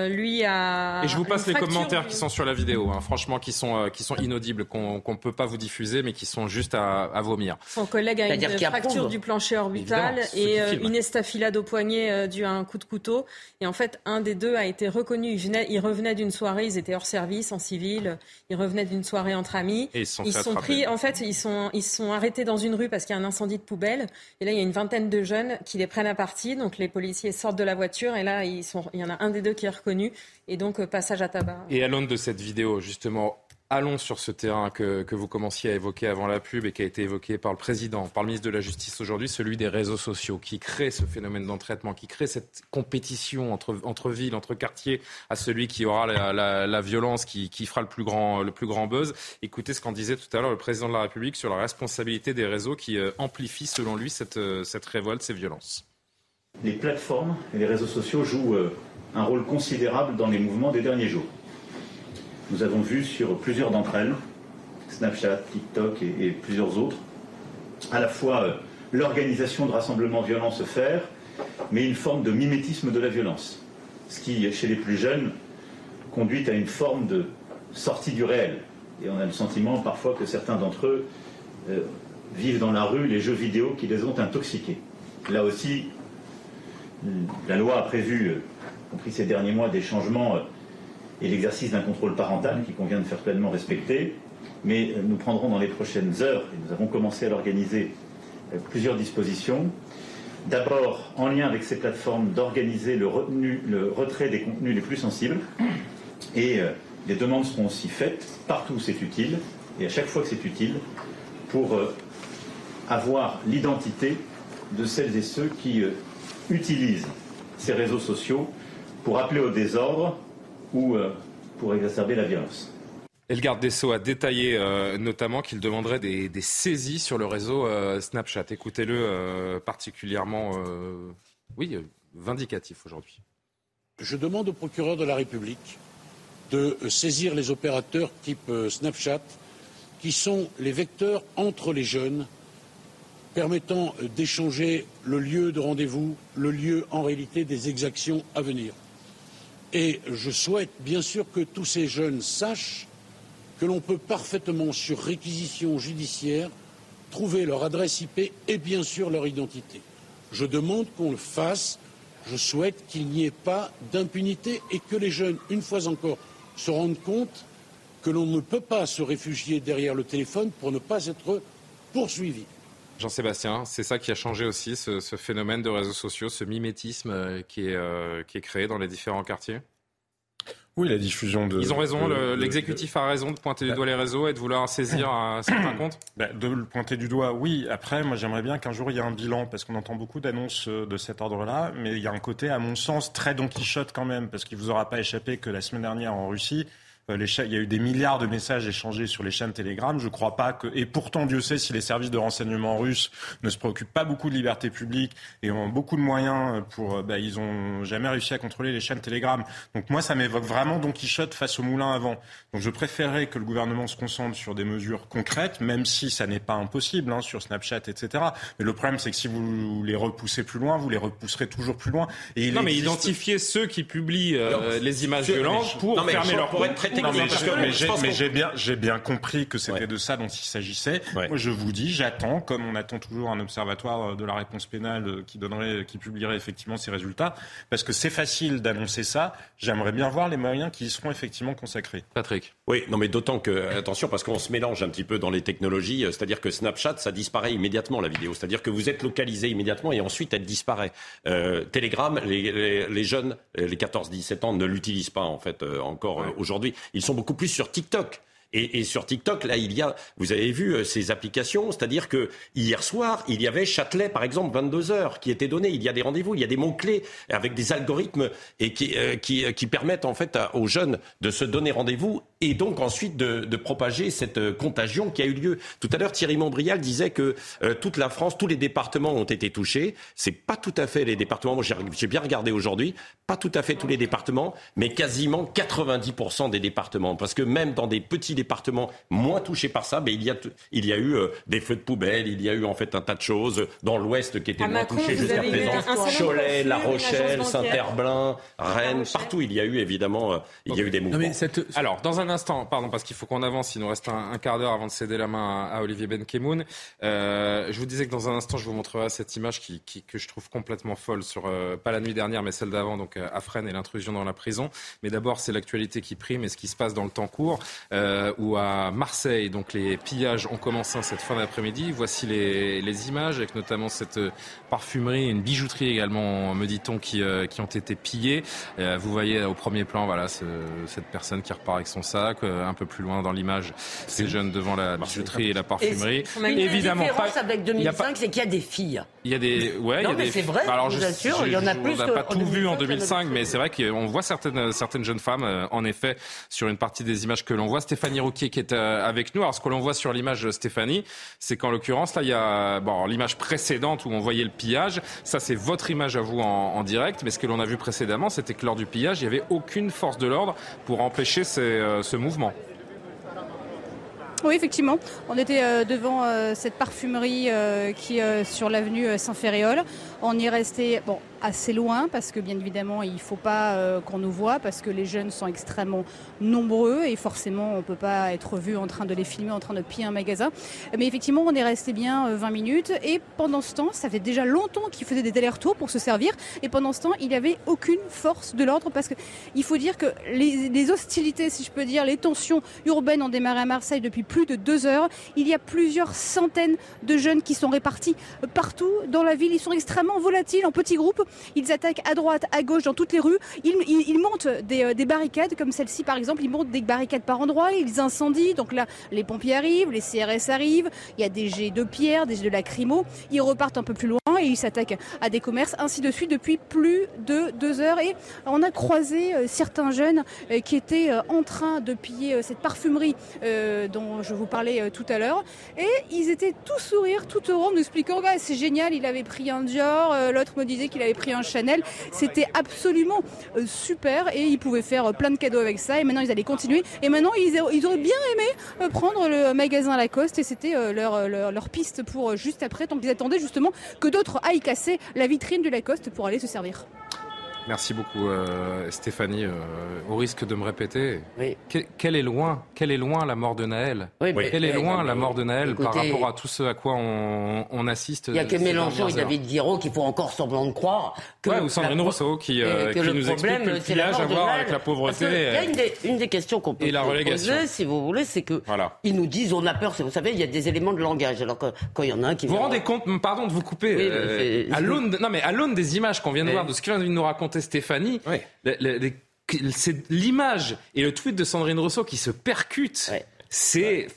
lui, a. Et je vous passe les commentaires qui sont sur la vidéo. Hein, franchement, qui sont qui sont inaudibles, qu'on ne peut pas vous diffuser, mais qui sont juste à, à vomir. Son collègue a une fracture du plancher orbital et une estafilade au poignet euh, dû à un coup de couteau. Et en fait, un des deux a été reconnu. Il, venait, il revenait d'une soirée, ils étaient hors service, en civil. Ils revenaient d'une soirée entre amis. Et ils sont, pris, en fait, ils sont, ils sont arrêtés dans une rue parce qu'il y a un incendie de poubelle. Et là, il y a une vingtaine de jeunes qui les prennent à partie. Donc les policiers sortent de la voiture et là, ils sont, il y en a un des deux qui est reconnu. Et donc, euh, passage à tabac. Et à l'aune de cette vidéo, justement, Allons sur ce terrain que, vous commenciez à évoquer avant la pub et qui a été évoqué par le président, par le ministre de la Justice aujourd'hui, celui des réseaux sociaux, qui crée ce phénomène d'entraînement, qui crée cette compétition entre, villes, entre quartiers, à celui qui aura la, violence, qui, fera le plus, grand, le buzz. Écoutez ce qu'en disait tout à l'heure le président de la République sur la responsabilité des réseaux qui euh, amplifient, selon lui, cette, euh, cette révolte, ces violences. Les plateformes et les réseaux sociaux jouent euh, un rôle considérable dans les mouvements des derniers jours. Nous avons vu sur plusieurs d'entre elles, Snapchat, TikTok et, plusieurs autres, à la fois euh, l'organisation de rassemblements violents se faire, mais une forme de mimétisme de la violence. Ce qui, chez les plus jeunes, conduit à une forme de sortie du réel. Et on a le sentiment parfois que certains d'entre eux euh, vivent dans la rue les jeux vidéo qui les ont intoxiqués. Là aussi, la loi a prévu, euh, compris ces derniers mois, des changements et l'exercice d'un contrôle parental qui convient de faire pleinement respecter. Mais euh, nous prendrons dans les prochaines heures, et nous avons commencé à l'organiser, euh, plusieurs dispositions. D'abord, en lien avec ces plateformes, d'organiser le, retrait des contenus les plus sensibles et euh, les demandes seront aussi faites partout où c'est utile, et à chaque fois que c'est utile, pour euh, avoir l'identité de celles et ceux qui euh, utilisent ces réseaux sociaux pour appeler au désordre ou euh, pour exacerber la violence. Et le garde des Sceaux a détaillé notamment qu'il demanderait des, saisies sur le réseau Snapchat. Écoutez-le particulièrement, oui, vindicatif aujourd'hui. Je demande au procureur de la République de saisir les opérateurs type Snapchat qui sont les vecteurs entre les jeunes permettant d'échanger le lieu de rendez-vous, le lieu en réalité des exactions à venir. Et je souhaite bien sûr que tous ces jeunes sachent que l'on peut parfaitement, sur réquisition judiciaire, trouver leur adresse IP et bien sûr leur identité. Je demande qu'on le fasse. Je souhaite qu'il n'y ait pas d'impunité et que les jeunes, une fois encore, se rendent compte que l'on ne peut pas se réfugier derrière le téléphone pour ne pas être poursuivi. Jean-Sébastien, c'est ça qui a changé aussi, ce, phénomène de réseaux sociaux, ce mimétisme euh, qui est, euh, qui est créé dans les différents quartiers? Oui, la diffusion de. Ils ont raison, l'exécutif a raison de pointer du bah doigt les réseaux et de vouloir saisir un certain compte? Bah, De le pointer du doigt, oui. Après, moi j'aimerais bien qu'un jour il y ait un bilan, parce qu'on entend beaucoup d'annonces euh, de cet ordre-là, mais il y a un côté, à mon sens, très Don Quichotte quand même, parce qu'il ne vous aura pas échappé que la semaine dernière en Russie, euh, il y a eu des milliards de messages échangés sur les chaînes Telegram. Je ne crois pas que. Et pourtant, Dieu sait si les services de renseignement russes ne se préoccupent pas beaucoup de liberté publique et ont beaucoup de moyens pour. Euh, bah, ils n'ont jamais réussi à contrôler les chaînes Telegram. Donc moi, ça m'évoque vraiment Don Quichotte face au moulin avant. Donc je préférerais que le gouvernement se concentre sur des mesures concrètes, même si ça n'est pas impossible hein, sur Snapchat, etc. Mais le problème, c'est que si vous les repoussez plus loin, vous les repousserez toujours plus loin. Et non, mais identifier ceux qui publient euh, les images violentes pour fermer leur pour être mais j'ai bien, j'ai bien compris que c'était de ça dont il s'agissait. Moi, je vous dis, j'attends, comme on attend toujours un observatoire euh, de la réponse pénale euh, qui donnerait, qui publierait effectivement ces résultats, parce que c'est facile d'annoncer ça. J'aimerais bien voir les moyens qui y seront effectivement consacrés. Patrick. Oui, non, mais d'autant que attention, parce qu'on se mélange un petit peu dans les technologies. Euh, c'est-à-dire que Snapchat, ça disparaît immédiatement la vidéo. C'est-à-dire que vous êtes localisé immédiatement et ensuite elle disparaît. Telegram, les, les, jeunes, les 14-17 ans ne l'utilisent pas en fait encore aujourd'hui. Ils sont beaucoup plus sur TikTok. Et, sur TikTok, là, il y a, vous avez vu euh, ces applications, c'est-à-dire que hier soir, il y avait Châtelet, par exemple, 22 heures, qui étaient données. Il y a des rendez-vous, il y a des mots-clés avec des algorithmes et qui, euh, qui, qui, permettent en fait aux jeunes de se donner rendez-vous et donc ensuite de, de, propager cette euh, contagion qui a eu lieu. Tout à l'heure, Thierry Montbrial disait que toute la France, tous les départements ont été touchés. C'est pas tout à fait les départements. Moi, j'ai bien regardé aujourd'hui, pas tout à fait tous les départements, mais quasiment 90% des départements, parce que même dans des petits départements moins touchés par ça, mais il y a, il y a eu euh, des feux de poubelle, il y a eu en fait un tas de choses dans l'ouest qui étaient moins touchés jusqu'à présent. Cholet, La Rochelle, Saint-Herblain, Rennes, partout il y a eu évidemment, euh, il y a eu des mouvements. Alors, dans un instant, pardon, parce qu'il faut qu'on avance, il nous reste un, quart d'heure avant de céder la main à, Olivier Benkemoun. Euh, je vous disais que dans un instant, je vous montrerai cette image qui, que je trouve complètement folle sur, pas la nuit dernière, mais celle d'avant, donc à Fresnes et l'intrusion dans la prison. Mais d'abord, c'est l'actualité qui prime et ce qui se passe dans le temps court où à Marseille, donc les pillages ont commencé cette fin d'après-midi. Voici les, images avec notamment cette parfumerie et une bijouterie également, me dit-on, qui, euh, qui ont été pillées. Euh, vous voyez au premier plan, voilà, ce, cette personne qui repart avec son sac. Euh, un peu plus loin dans l'image, ces jeunes devant la bijouterie et la parfumerie. Et Évidemment, la différence avec 2005, c'est qu'il y a des filles. Il y a des, ouais, non, il y a mais c'est vrai. Alors, je vous assure, il y en a plus. On n'a pas tout vu en 2005, mais c'est vrai qu'on voit certaines certaines jeunes femmes, en effet, sur une partie des images que l'on voit. Stéphanie Rouquier qui est avec nous. Alors, ce que l'on voit sur l'image, Stéphanie, c'est qu'en l'occurrence, là, il y a bon, l'image précédente où on voyait le pillage. Ça, c'est votre image à vous en, direct. Mais ce que l'on a vu précédemment, c'était que lors du pillage, il n'y avait aucune force de l'ordre pour empêcher euh, ce mouvement. Oui, effectivement. On était euh, devant euh, cette parfumerie qui est sur l'avenue Saint-Ferréol. On est resté, bon, assez loin parce que bien évidemment il ne faut pas euh, qu'on nous voit parce que les jeunes sont extrêmement nombreux et forcément on ne peut pas être vu en train de les filmer en train de piller un magasin. Mais effectivement on est resté bien 20 euh, minutes et pendant ce temps ça fait déjà longtemps qu'ils faisaient des allers-retours pour se servir et pendant ce temps il n'y avait aucune force de l'ordre parce qu'il faut dire que les, les, hostilités si je peux dire les tensions urbaines ont démarré à Marseille depuis plus de deux heures. Il y a plusieurs centaines de jeunes qui sont répartis partout dans la ville. Ils sont extrêmement volatiles en petits groupes Ils attaquent à droite, à gauche, dans toutes les rues. Ils, montent des, des, barricades, comme celle-ci par exemple. Ils montent des barricades par endroits. Ils incendient. Donc là, les pompiers arrivent, les CRS arrivent. Il y a des jets de pierre, des jets de lacrymo. Ils repartent un peu plus loin et ils s'attaquent à des commerces, ainsi de suite, depuis plus de deux heures. Et on a croisé euh, certains jeunes euh, qui étaient euh, en train de piller cette parfumerie dont je vous parlais tout à l'heure. Et ils étaient tout sourire, tout heureux, nous expliquant que c'est génial, il avait pris un Dior, l'autre me disait qu'il avait pris un Chanel. C'était absolument super et ils pouvaient faire plein de cadeaux avec ça. Et maintenant, ils allaient continuer. Et maintenant, ils, auraient bien aimé prendre le magasin Lacoste et c'était leur, piste pour juste après, tant qu'ils attendaient justement que d'autres aillent casser la vitrine de Lacoste pour aller se servir. Merci beaucoup euh, Stéphanie. Euh, au risque de me répéter, quelle est loin, quelle est loin la mort de Naël Quelle est loin la mort de Naël par rapport à tout ce à quoi on, assiste Il n'y a que Mélenchon et David Guiraud qui font encore semblant de croire que ou Sandrine Rousseau qui, euh, qui nous explique que le pillage à voir avec la pauvreté. Il y a une des, une des questions qu'on peut poser, si vous voulez, c'est que ils nous disent on a peur. Vous savez, il y a des éléments de langage. Alors quand il y en a un qui vous vous rendez compte, pardon de vous couper, à l'aune, non mais à l'aune des images qu'on vient de voir de ce qu'il vient de nous raconter Stéphanie, c'est l'image et le tweet de Sandrine Rousseau qui se percutent. C'est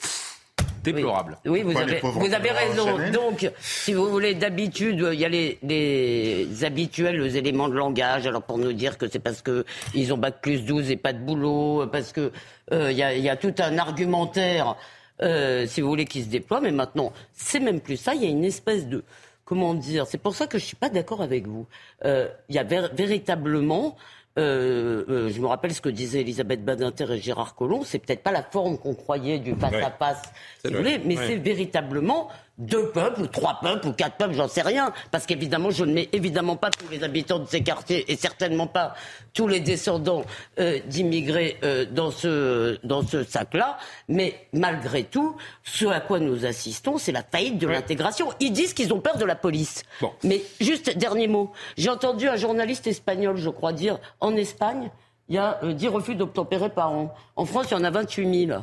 déplorable. Oui, vous, avez, vous avez, raison. Donc, si vous voulez, d'habitude, il y a les, habituels éléments de langage. Alors, pour nous dire que c'est parce qu'ils ont bac plus 12 et pas de boulot, parce que euh, il y, a, tout un argumentaire, euh, si vous voulez, qui se déploie. Mais maintenant, c'est même plus ça. Il y a une espèce de comment dire? C'est pour ça que je suis pas d'accord avec vous. Euh, il y a véritablement euh, euh, je me rappelle ce que disaient Elisabeth Badinter et Gérard Collomb, c'est peut-être pas la forme qu'on croyait du face-à-face, si vous voulez, mais c'est véritablement deux peuples, ou trois peuples, ou quatre peuples, j'en sais rien. Parce qu'évidemment, je ne mets évidemment pas tous les habitants de ces quartiers, et certainement pas tous les descendants euh, d'immigrés euh, dans ce, dans ce sac-là. Mais malgré tout, ce à quoi nous assistons, c'est la faillite de l'intégration. Ils disent qu'ils ont peur de la police. Mais juste, dernier mot. J'ai entendu un journaliste espagnol, je crois, dire, en Espagne, il y a euh, 10 refus d'obtempérer par an. En France, il y en a 28 000.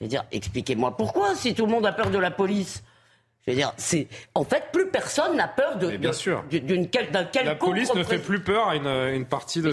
Je veux dire, expliquez-moi pourquoi, si tout le monde a peur de la police? Je veux dire, c'est en fait plus personne n'a peur de bien sûr d'une d'un La police ne fait plus peur à une, une partie de,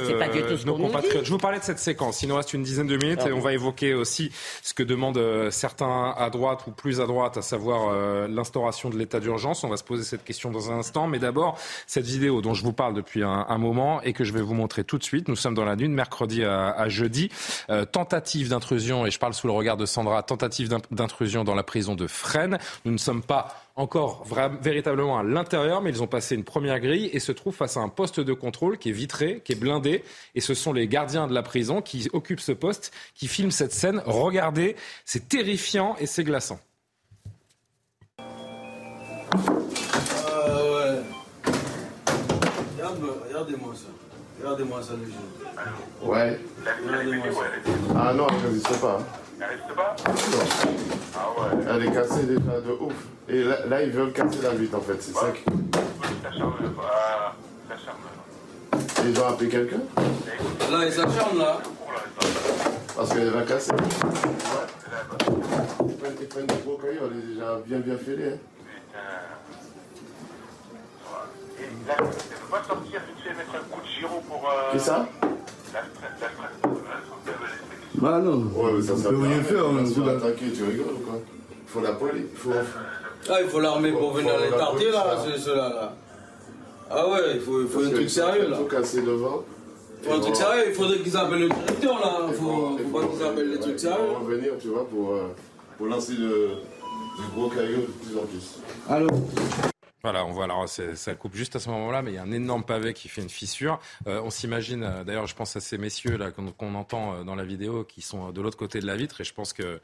nos compatriotes. Je vous parlais de cette séquence. Il nous reste une dizaine de minutes et on va évoquer aussi ce que demandent euh, certains à droite ou plus à droite, à savoir euh, l'instauration de l'état d'urgence. On va se poser cette question dans un instant, mais d'abord cette vidéo dont je vous parle depuis un, un, moment et que je vais vous montrer tout de suite. Nous sommes dans la nuit de mercredi à, à jeudi. Euh, tentative d'intrusion et je parle sous le regard de Sandra. Tentative d'intrusion dans la prison de Fresnes. Nous ne sommes pas encore véritablement à l'intérieur, mais ils ont passé une première grille et se trouvent face à un poste de contrôle qui est vitré, qui est blindé. Et ce sont les gardiens de la prison qui occupent ce poste, qui filment cette scène. Regardez, c'est terrifiant et c'est glaçant. Ah ouais. Regardez-moi ça. Regardez-moi ça, les gens. Ouais. Ah non, je ne sais pas. Elle reste pas Ah ouais. Elle est cassée déjà de ouf. Et là, là ils veulent casser la vitre en fait, c'est ça qui. Ils ont appelé quelqu'un Là, ils s'acharnent là. Parce qu'elle va casser. Ouais. Ils prennent des gros cailloux, elle est déjà bien bien fêlée. Hein. Et là, elle ne peut pas sortir vite fait mettre un coup de giro pour. Euh... Qui ça? la, la, la, bah non. Ouais, mais ça, ça peut rien faire. On peut attaquer, tu rigoles ou quoi Il faut la police. Il faut... Ah, il faut l'armée pour venir les tarter là, c'est ceux-là. Là. Ah ouais, il faut, il faut un truc sérieux là. Il faut casser devant. Il faut un truc sérieux, il faudrait qu'ils appellent le directeur là. Il faut, faut pas qu'ils appellent les trucs sérieux. On va venir, tu vois, pour, euh, pour lancer le, le gros caillou de plus en plus. Allô? Voilà, on voit alors ça coupe juste à ce moment-là, mais il y a un énorme pavé qui fait une fissure. Euh, on s'imagine, euh, d'ailleurs, je pense à ces messieurs là qu'on entend euh, dans la vidéo qui sont de l'autre côté de la vitre, et je pense que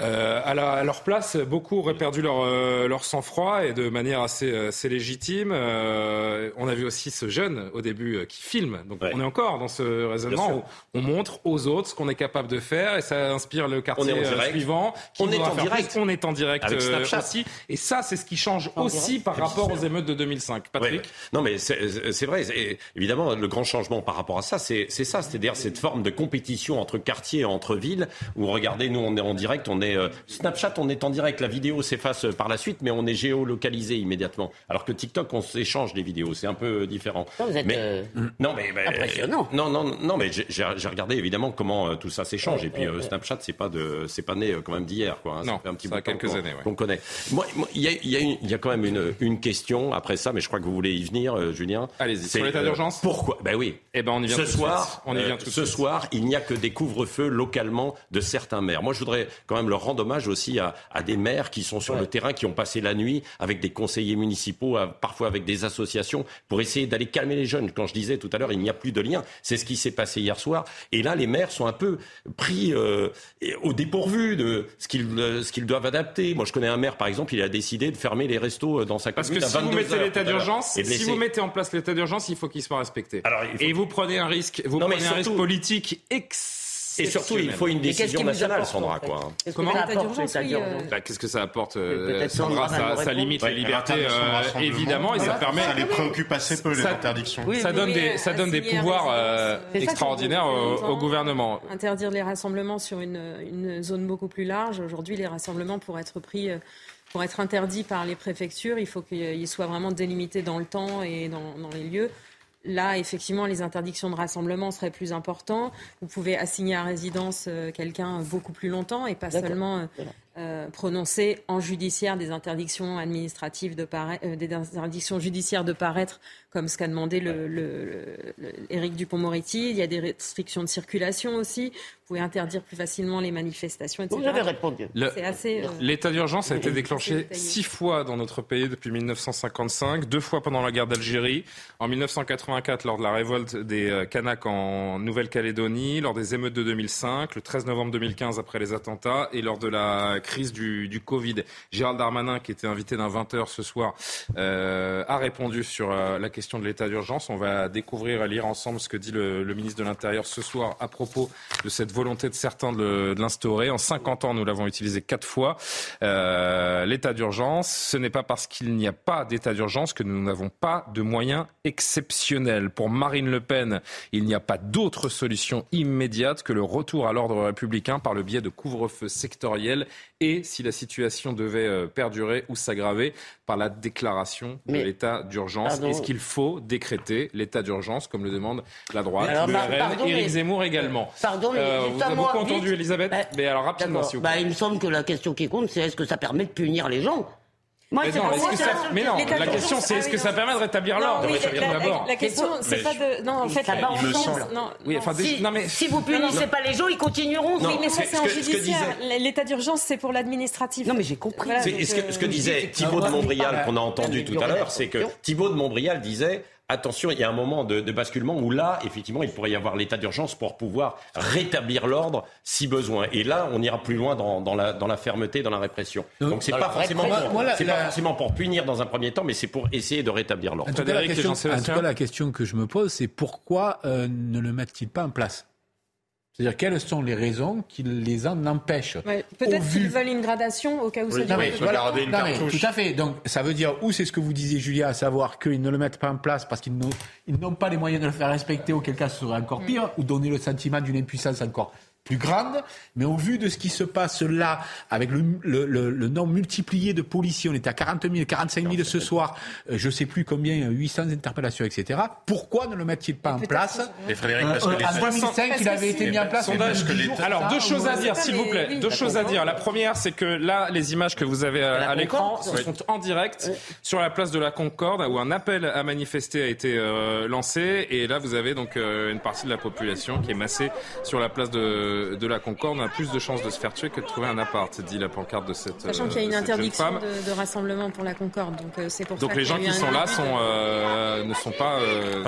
euh, à, la, à, leur place, beaucoup auraient perdu leur, euh, leur sang-froid et de manière assez, euh, assez légitime. Euh, on a vu aussi ce jeune au début qui filme. Donc on est encore dans ce raisonnement où on montre aux autres ce qu'on est capable de faire et ça inspire le quartier suivant. Qui on, est en direct. on est en direct. Avec Snapchat. aussi. Et ça, c'est ce qui change aussi par rapport aux émeutes de 2005. Patrick Non, mais c'est vrai. Évidemment, le grand changement par rapport à ça, c'est ça. C'est-à-dire cette forme de compétition entre quartiers, entre villes, où regardez, nous, on est en direct, on est est euh, Snapchat, on est en direct, la vidéo s'efface par la suite, mais on est géolocalisé immédiatement. Alors que TikTok, on s'échange les vidéos, c'est un peu différent. vous êtes mais, non, mais, impressionnant. Non, non, non, mais j'ai regardé évidemment comment tout ça s'échange. et puis Snapchat, c'est pas de, c'est pas né quand même d'hier, quoi. Hein. non, ça fait un petit peu quelques années, qu'on connaît. Moi, il y, y, a quand même une, une, question après ça, mais je crois que vous voulez y venir, Julien. Allez-y. Sur l'état d'urgence. pourquoi? Ben oui. Eh ben on y vient. Ce tout soir, on y vient tout ce soir, il n'y a que des couvre-feux localement de certains maires. Moi, je voudrais quand même leur rendre hommage aussi à, à des maires qui sont sur le terrain, qui ont passé la nuit avec des conseillers municipaux, parfois avec des associations, pour essayer d'aller calmer les jeunes. Quand je disais tout à l'heure, il n'y a plus de lien. C'est ce qui s'est passé hier soir. Et là, les maires sont un peu pris euh, au dépourvu de ce qu'ils euh, qu'ils doivent adapter. Moi, je connais un maire, par exemple, il a décidé de fermer les restos euh, dans sa commune. Parce que si vous mettez l'état d'urgence, si vous mettez en place l'état d'urgence, il faut qu'il soit respecté. Alors, Et vous prenez un risque, vous prenez un risque politique ex et surtout, il faut une décision nationale, Sandra. Quoi. Comment Qu'est-ce que ça apporte euh, Sandra, ça, limite les libertés, euh, évidemment, et ça permet. Ça les préoccupe assez peu, les interdictions. ça donne des, ça donne des pouvoirs euh, extraordinaires au, gouvernement. Interdire les rassemblements sur une, zone beaucoup plus large. Aujourd'hui, les rassemblements, pour être pris pour être interdits par les préfectures, il faut qu'ils soient vraiment délimités dans le temps et dans les lieux. Là, effectivement, les interdictions de rassemblement seraient plus importantes. Vous pouvez assigner à résidence euh, quelqu'un beaucoup plus longtemps et pas seulement euh, prononcer en judiciaire des interdictions administratives de paraître, euh, des interdictions judiciaires de paraître, comme ce qu'a demandé le, le, Éric Dupont-Moretti. Il y a des restrictions de circulation aussi. Vous pouvez interdire plus facilement les manifestations, etc. Vous avez répondu. Euh, l'état d'urgence a été déclenché six fois dans notre pays depuis 1955, deux fois pendant la guerre d'Algérie, en 1984 lors de la révolte des Kanaks en Nouvelle-Calédonie, lors des émeutes de 2005, le 13 novembre 2015 après les attentats et lors de la crise du, Covid. Gérald Darmanin, qui était invité d'un 20h ce soir, euh, a répondu sur euh, la question de l'état d'urgence. On va découvrir et lire ensemble ce que dit le, le ministre de l'Intérieur ce soir à propos de cette volonté de certains de l'instaurer. En 50 ans, nous l'avons utilisé quatre fois. Euh, l'état d'urgence, ce n'est pas parce qu'il n'y a pas d'état d'urgence que nous n'avons pas de moyens exceptionnels. Pour Marine Le Pen, il n'y a pas d'autre solution immédiate que le retour à l'ordre républicain par le biais de couvre-feu sectoriel et si la situation devait euh, perdurer ou s'aggraver par la déclaration de l'état d'urgence. Est-ce qu'il faut décréter l'état d'urgence comme le demande la droite, le RN, Éric Zemmour également. Pardon, mais euh, vous avez beaucoup entendu, Elisabeth. Bah, Mais alors rapidement, vous. Bah, il me semble que la question qui compte, c'est est-ce que ça permet de punir les gens? Moi, mais, non, mais non, la question c'est est-ce que ça permet de rétablir l'ordre? D'abord La question c'est pas de non en fait ça va Non, oui, enfin, si, non, mais si vous punissez pas les gens, ils continueront. Oui, mais ça c'est en judiciaire. L'état d'urgence c'est pour l'administratif. Non, mais j'ai compris. Ce que disait Thibault de Montbrial qu'on a entendu tout à l'heure, c'est que Thibault de Montbrial disait attention, il y a un moment de, basculement où là, effectivement, il pourrait y avoir l'état d'urgence pour pouvoir rétablir l'ordre si besoin. Et là, on ira plus loin dans, la, dans la, fermeté, dans la répression. Donc c'est pas forcément, pour, pas forcément pour punir dans un premier temps, mais c'est pour essayer de rétablir l'ordre. En, tout cas, la question que je me pose, c'est pourquoi euh, ne le mettent-ils pas en place? C'est-à-dire, quelles sont les raisons qui les en empêchent Peut-être qu'ils veulent une gradation au cas où ça non, mais, voilà, une non, mais, Tout à fait. Donc, ça veut dire, ou c'est ce que vous disiez, Julia, à savoir qu'ils ne le mettent pas en place parce qu'ils n'ont pas les moyens de le faire respecter, auquel cas ce serait encore pire, mm. ou donner le sentiment d'une impuissance encore plus grande, mais au vu de ce qui se passe là, avec le, le, le, nombre multiplié de policiers, on était à 40 000, 45 000 ce soir, euh, je ne sais plus combien, 800 interpellations, etc. Pourquoi ne le mettent-ils pas en place Mais Frédéric, parce que en 2005, il avait été mis en place. Alors, deux choses à dire, s'il vous plaît. Deux choses à dire. La première, c'est que là, les images que vous avez à, l'écran sont en direct sur la place de la Concorde, où un appel à manifester a été euh, lancé. Et là, vous avez donc euh, une partie de la population qui est massée sur la place de de, la Concorde, on a plus de chances de se faire tuer que de trouver un appart, dit la pancarte de cette Sachant qu'il y a une euh, interdiction de, rassemblement pour la Concorde, donc euh, c'est pour donc les gens qui sont là sont, euh, ne sont pas,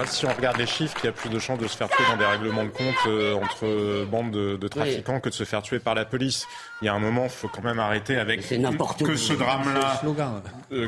Si on regarde les chiffres, il y a plus de chances de se faire tuer dans des règlements de compte entre bandes de, trafiquants que de se faire tuer par la police. Il y a un moment, il faut quand même arrêter avec que ce drame-là,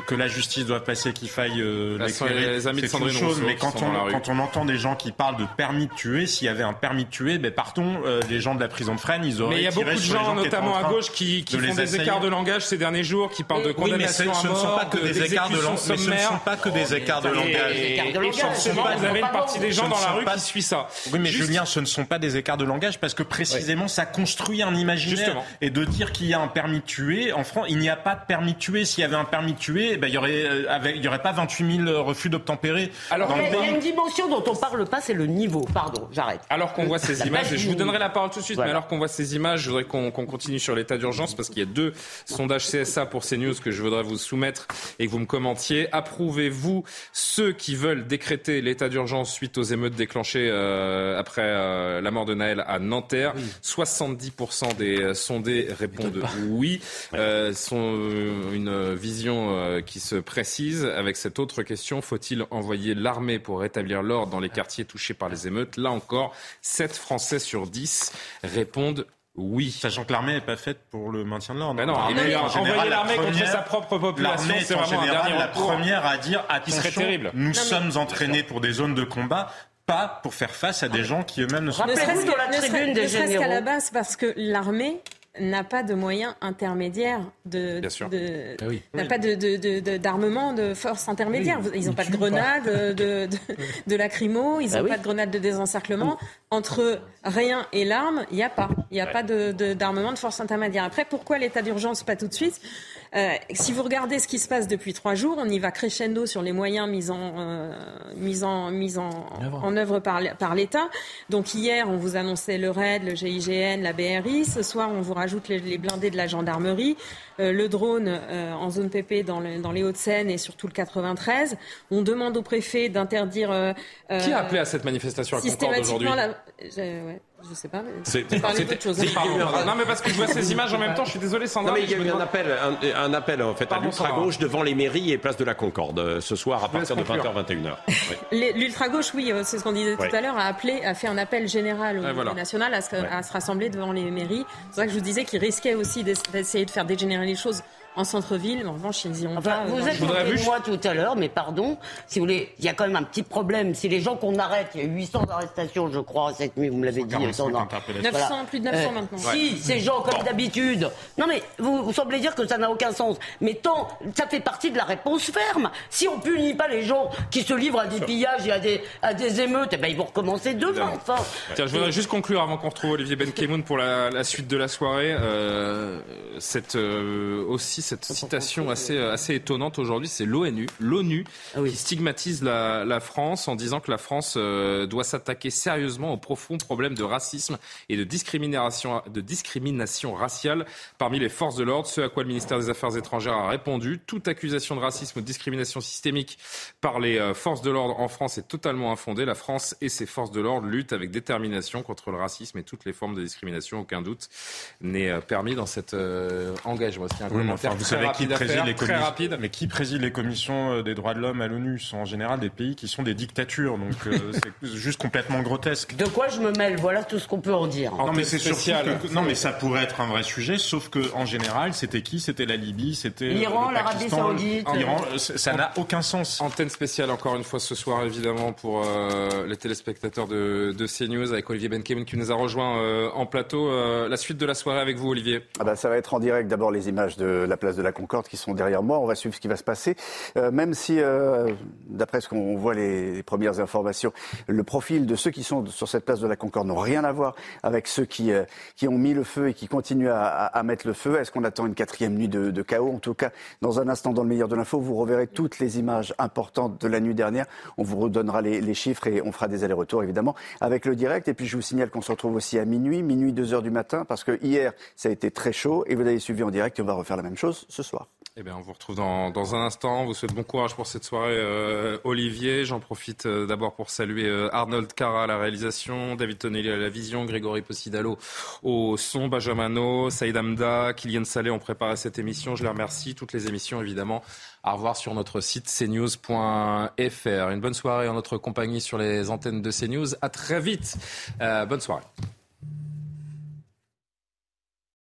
que la justice doit passer, qu'il faille les amis de Sandrine chose, mais quand on, quand on entend des gens qui parlent de permis de tuer, s'il y avait un permis de tuer, ben partons, les gens de la prison de Fresnes, ils auraient. Mais il y a beaucoup de gens, notamment à gauche, qui, qui font des écarts de langage ces derniers jours, qui parlent de condamnation oui, mais ce, ne sont pas que des écarts de langage. Ce ne sont pas que des écarts de langage. Et forcément, vous avez une partie des gens dans la rue qui suit ça. Oui, mais Julien, ce ne sont pas des écarts de langage parce que précisément, ça construit un imaginaire. Et de dire qu'il y a un permis de tuer, en France, il n'y a pas de permis de tuer. S'il y avait un permis de tuer, ben, il n'y aurait, euh, il y aurait pas 28 000 refus d'obtempérer. Alors, il y a une dimension dont on parle pas, c'est le niveau. Pardon, j'arrête. Alors qu'on voit ces images, je vous donnerai la parole tout de suite, mais alors qu'on voit ces images, je voudrais qu'on continue sur l'état d'urgence parce qu'il y a deux sondages CSA pour CNews que je voudrais vous soumettre et que vous me commentiez. Approuvez-vous ceux qui veulent décréter l'état d'urgence suite aux émeutes déclenchées euh, après euh, la mort de Naël à Nanterre? 70% des euh, sondés répondent oui. Euh, sont une vision qui se précise. Avec cette autre question faut-il envoyer l'armée pour rétablir l'ordre dans les quartiers touchés par les émeutes? Là encore, 7 Français sur 10 répondent oui. Sachant que l'armée n'est pas faite pour le maintien de l'ordre. Ben non, envoyer l'armée contre sa propre population, c'est vraiment un dernier la première à dire attention, terrible. nous sommes entraînés pour des zones de combat pas pour faire face à des gens qui eux-mêmes ne sont pas. Ne serait-ce qu'à la base parce que l'armée n'a pas de moyens intermédiaires de, de ah n'a pas de, d'armement de, force intermédiaire. ils n'ont pas de grenades, de, de, lacrymo, ils n'ont bah pas de grenades de désencerclement. Entre rien et l'arme, il n'y a pas. Il n'y a pas d'armement de, force intermédiaire. Après, pourquoi l'état d'urgence pas tout de suite? Euh, si vous regardez ce qui se passe depuis trois jours, on y va crescendo sur les moyens mis en, euh, mis en, mis en, en œuvre par, par l'État. Donc hier, on vous annonçait le RAID, le GIGN, la BRI. Ce soir, on vous rajoute les, les blindés de la gendarmerie, euh, le drone euh, en zone PP dans, le, dans les Hauts-de-Seine et surtout le 93. On demande au préfet d'interdire. Euh, qui a appelé à cette manifestation à Concorde aujourd'hui ouais. Je sais pas. C'est Non, mais parce que je vois ces images en même temps. Je suis désolé, Sandra. Non, mais il y a eu un appel, un, appel en fait à l'ultra-gauche devant les mairies et place de la Concorde euh, ce soir à partir de 20h, 21h. L'ultra-gauche, oui, euh, c'est ce qu'on disait tout à l'heure, a appelé, a fait un appel général au niveau national à se, rassembler devant les mairies. C'est ça que je vous disais qu'il risquait aussi d'essayer de faire dégénérer les choses en centre-ville. En revanche, ils y ont pas. Vous êtes de moi tout à l'heure, mais pardon, si vous voulez, il y a quand même un petit problème. Si les gens qu'on arrête, il y a 800 arrestations, je crois, cette nuit, vous me l'avez dit. 900, plus de 900 maintenant. Si ces gens, comme d'habitude, non mais vous, vous, semblez dire que ça n'a aucun sens. Mais tant, ça fait partie de la réponse ferme. Si on punit pas les gens qui se livrent à des pillages et à des, à des émeutes, eh ben ils vont recommencer demain. Enfin, Tiens, je voudrais juste conclure avant qu'on retrouve Olivier Benkemoun pour la, la, suite de la soirée. Euh, cette euh, aussi cette citation assez, assez étonnante aujourd'hui, c'est l'ONU, l'ONU ah qui stigmatise la, la, France en disant que la France euh, doit s'attaquer sérieusement au profond problème de racisme et de discrimination, de discrimination raciale parmi les forces de l'ordre. Ce à quoi le ministère des Affaires étrangères a répondu. Toute accusation de racisme ou de discrimination systémique par les euh, forces de l'ordre en France est totalement infondée. La France et ses forces de l'ordre luttent avec détermination contre le racisme et toutes les formes de discrimination. Aucun doute n'est euh, permis dans cet engagement. Un commentaire vous savez qui préside les commissions, mais qui préside les commissions euh, des droits de l'homme à l'ONU? Sont en général des pays qui sont des dictatures, donc euh, c'est juste complètement grotesque. De quoi je me mêle? Voilà tout ce qu'on peut en dire. Non, mais c'est spécial. non, mais ça pourrait être un vrai sujet, sauf que en général, c'était qui? C'était la Libye, c'était euh, l'Iran, l'Arabie Saoudite. L'Iran, ça n'a aucun sens. Antenne spéciale encore une fois ce soir, évidemment, pour les téléspectateurs de, de CNews avec Olivier Benkemen qui nous a rejoint en plateau. la suite de la soirée avec vous, Olivier. Ah bah, ça va être en direct. D'abord les images de la place de la Concorde qui sont derrière moi. On va suivre ce qui va se passer. Euh, même si, euh, d'après ce qu'on voit les, premières informations, le profil de ceux qui sont sur cette place de la Concorde n'ont rien à voir avec ceux qui, euh, qui ont mis le feu et qui continuent à, à, mettre le feu. Est-ce qu'on attend une quatrième nuit de, de, chaos? En tout cas, dans un instant, dans le meilleur de l'info, vous reverrez toutes les images importantes de la nuit dernière. On vous redonnera les, les chiffres et on fera des allers-retours, évidemment, avec le direct. Et puis, je vous signale qu'on se retrouve aussi à minuit, minuit 2 heures du matin, parce que hier, ça a été très chaud et vous avez suivi en direct et on va refaire la même chose ce soir. Eh bien, on vous retrouve dans, dans, un instant. On vous souhaite bon courage pour cette soirée, euh, Olivier. J'en profite euh, d'abord pour saluer euh, Arnold Cara à la réalisation, David Tonelli à la vision, Grégory Possidalo au son, Benjamin Saïd Amda, Kylian Salé ont préparé cette émission. Je les remercie. Toutes les émissions, évidemment, à revoir sur notre site cnews.fr. Une bonne soirée en notre compagnie sur les antennes de CNews. À très vite. bonne soirée.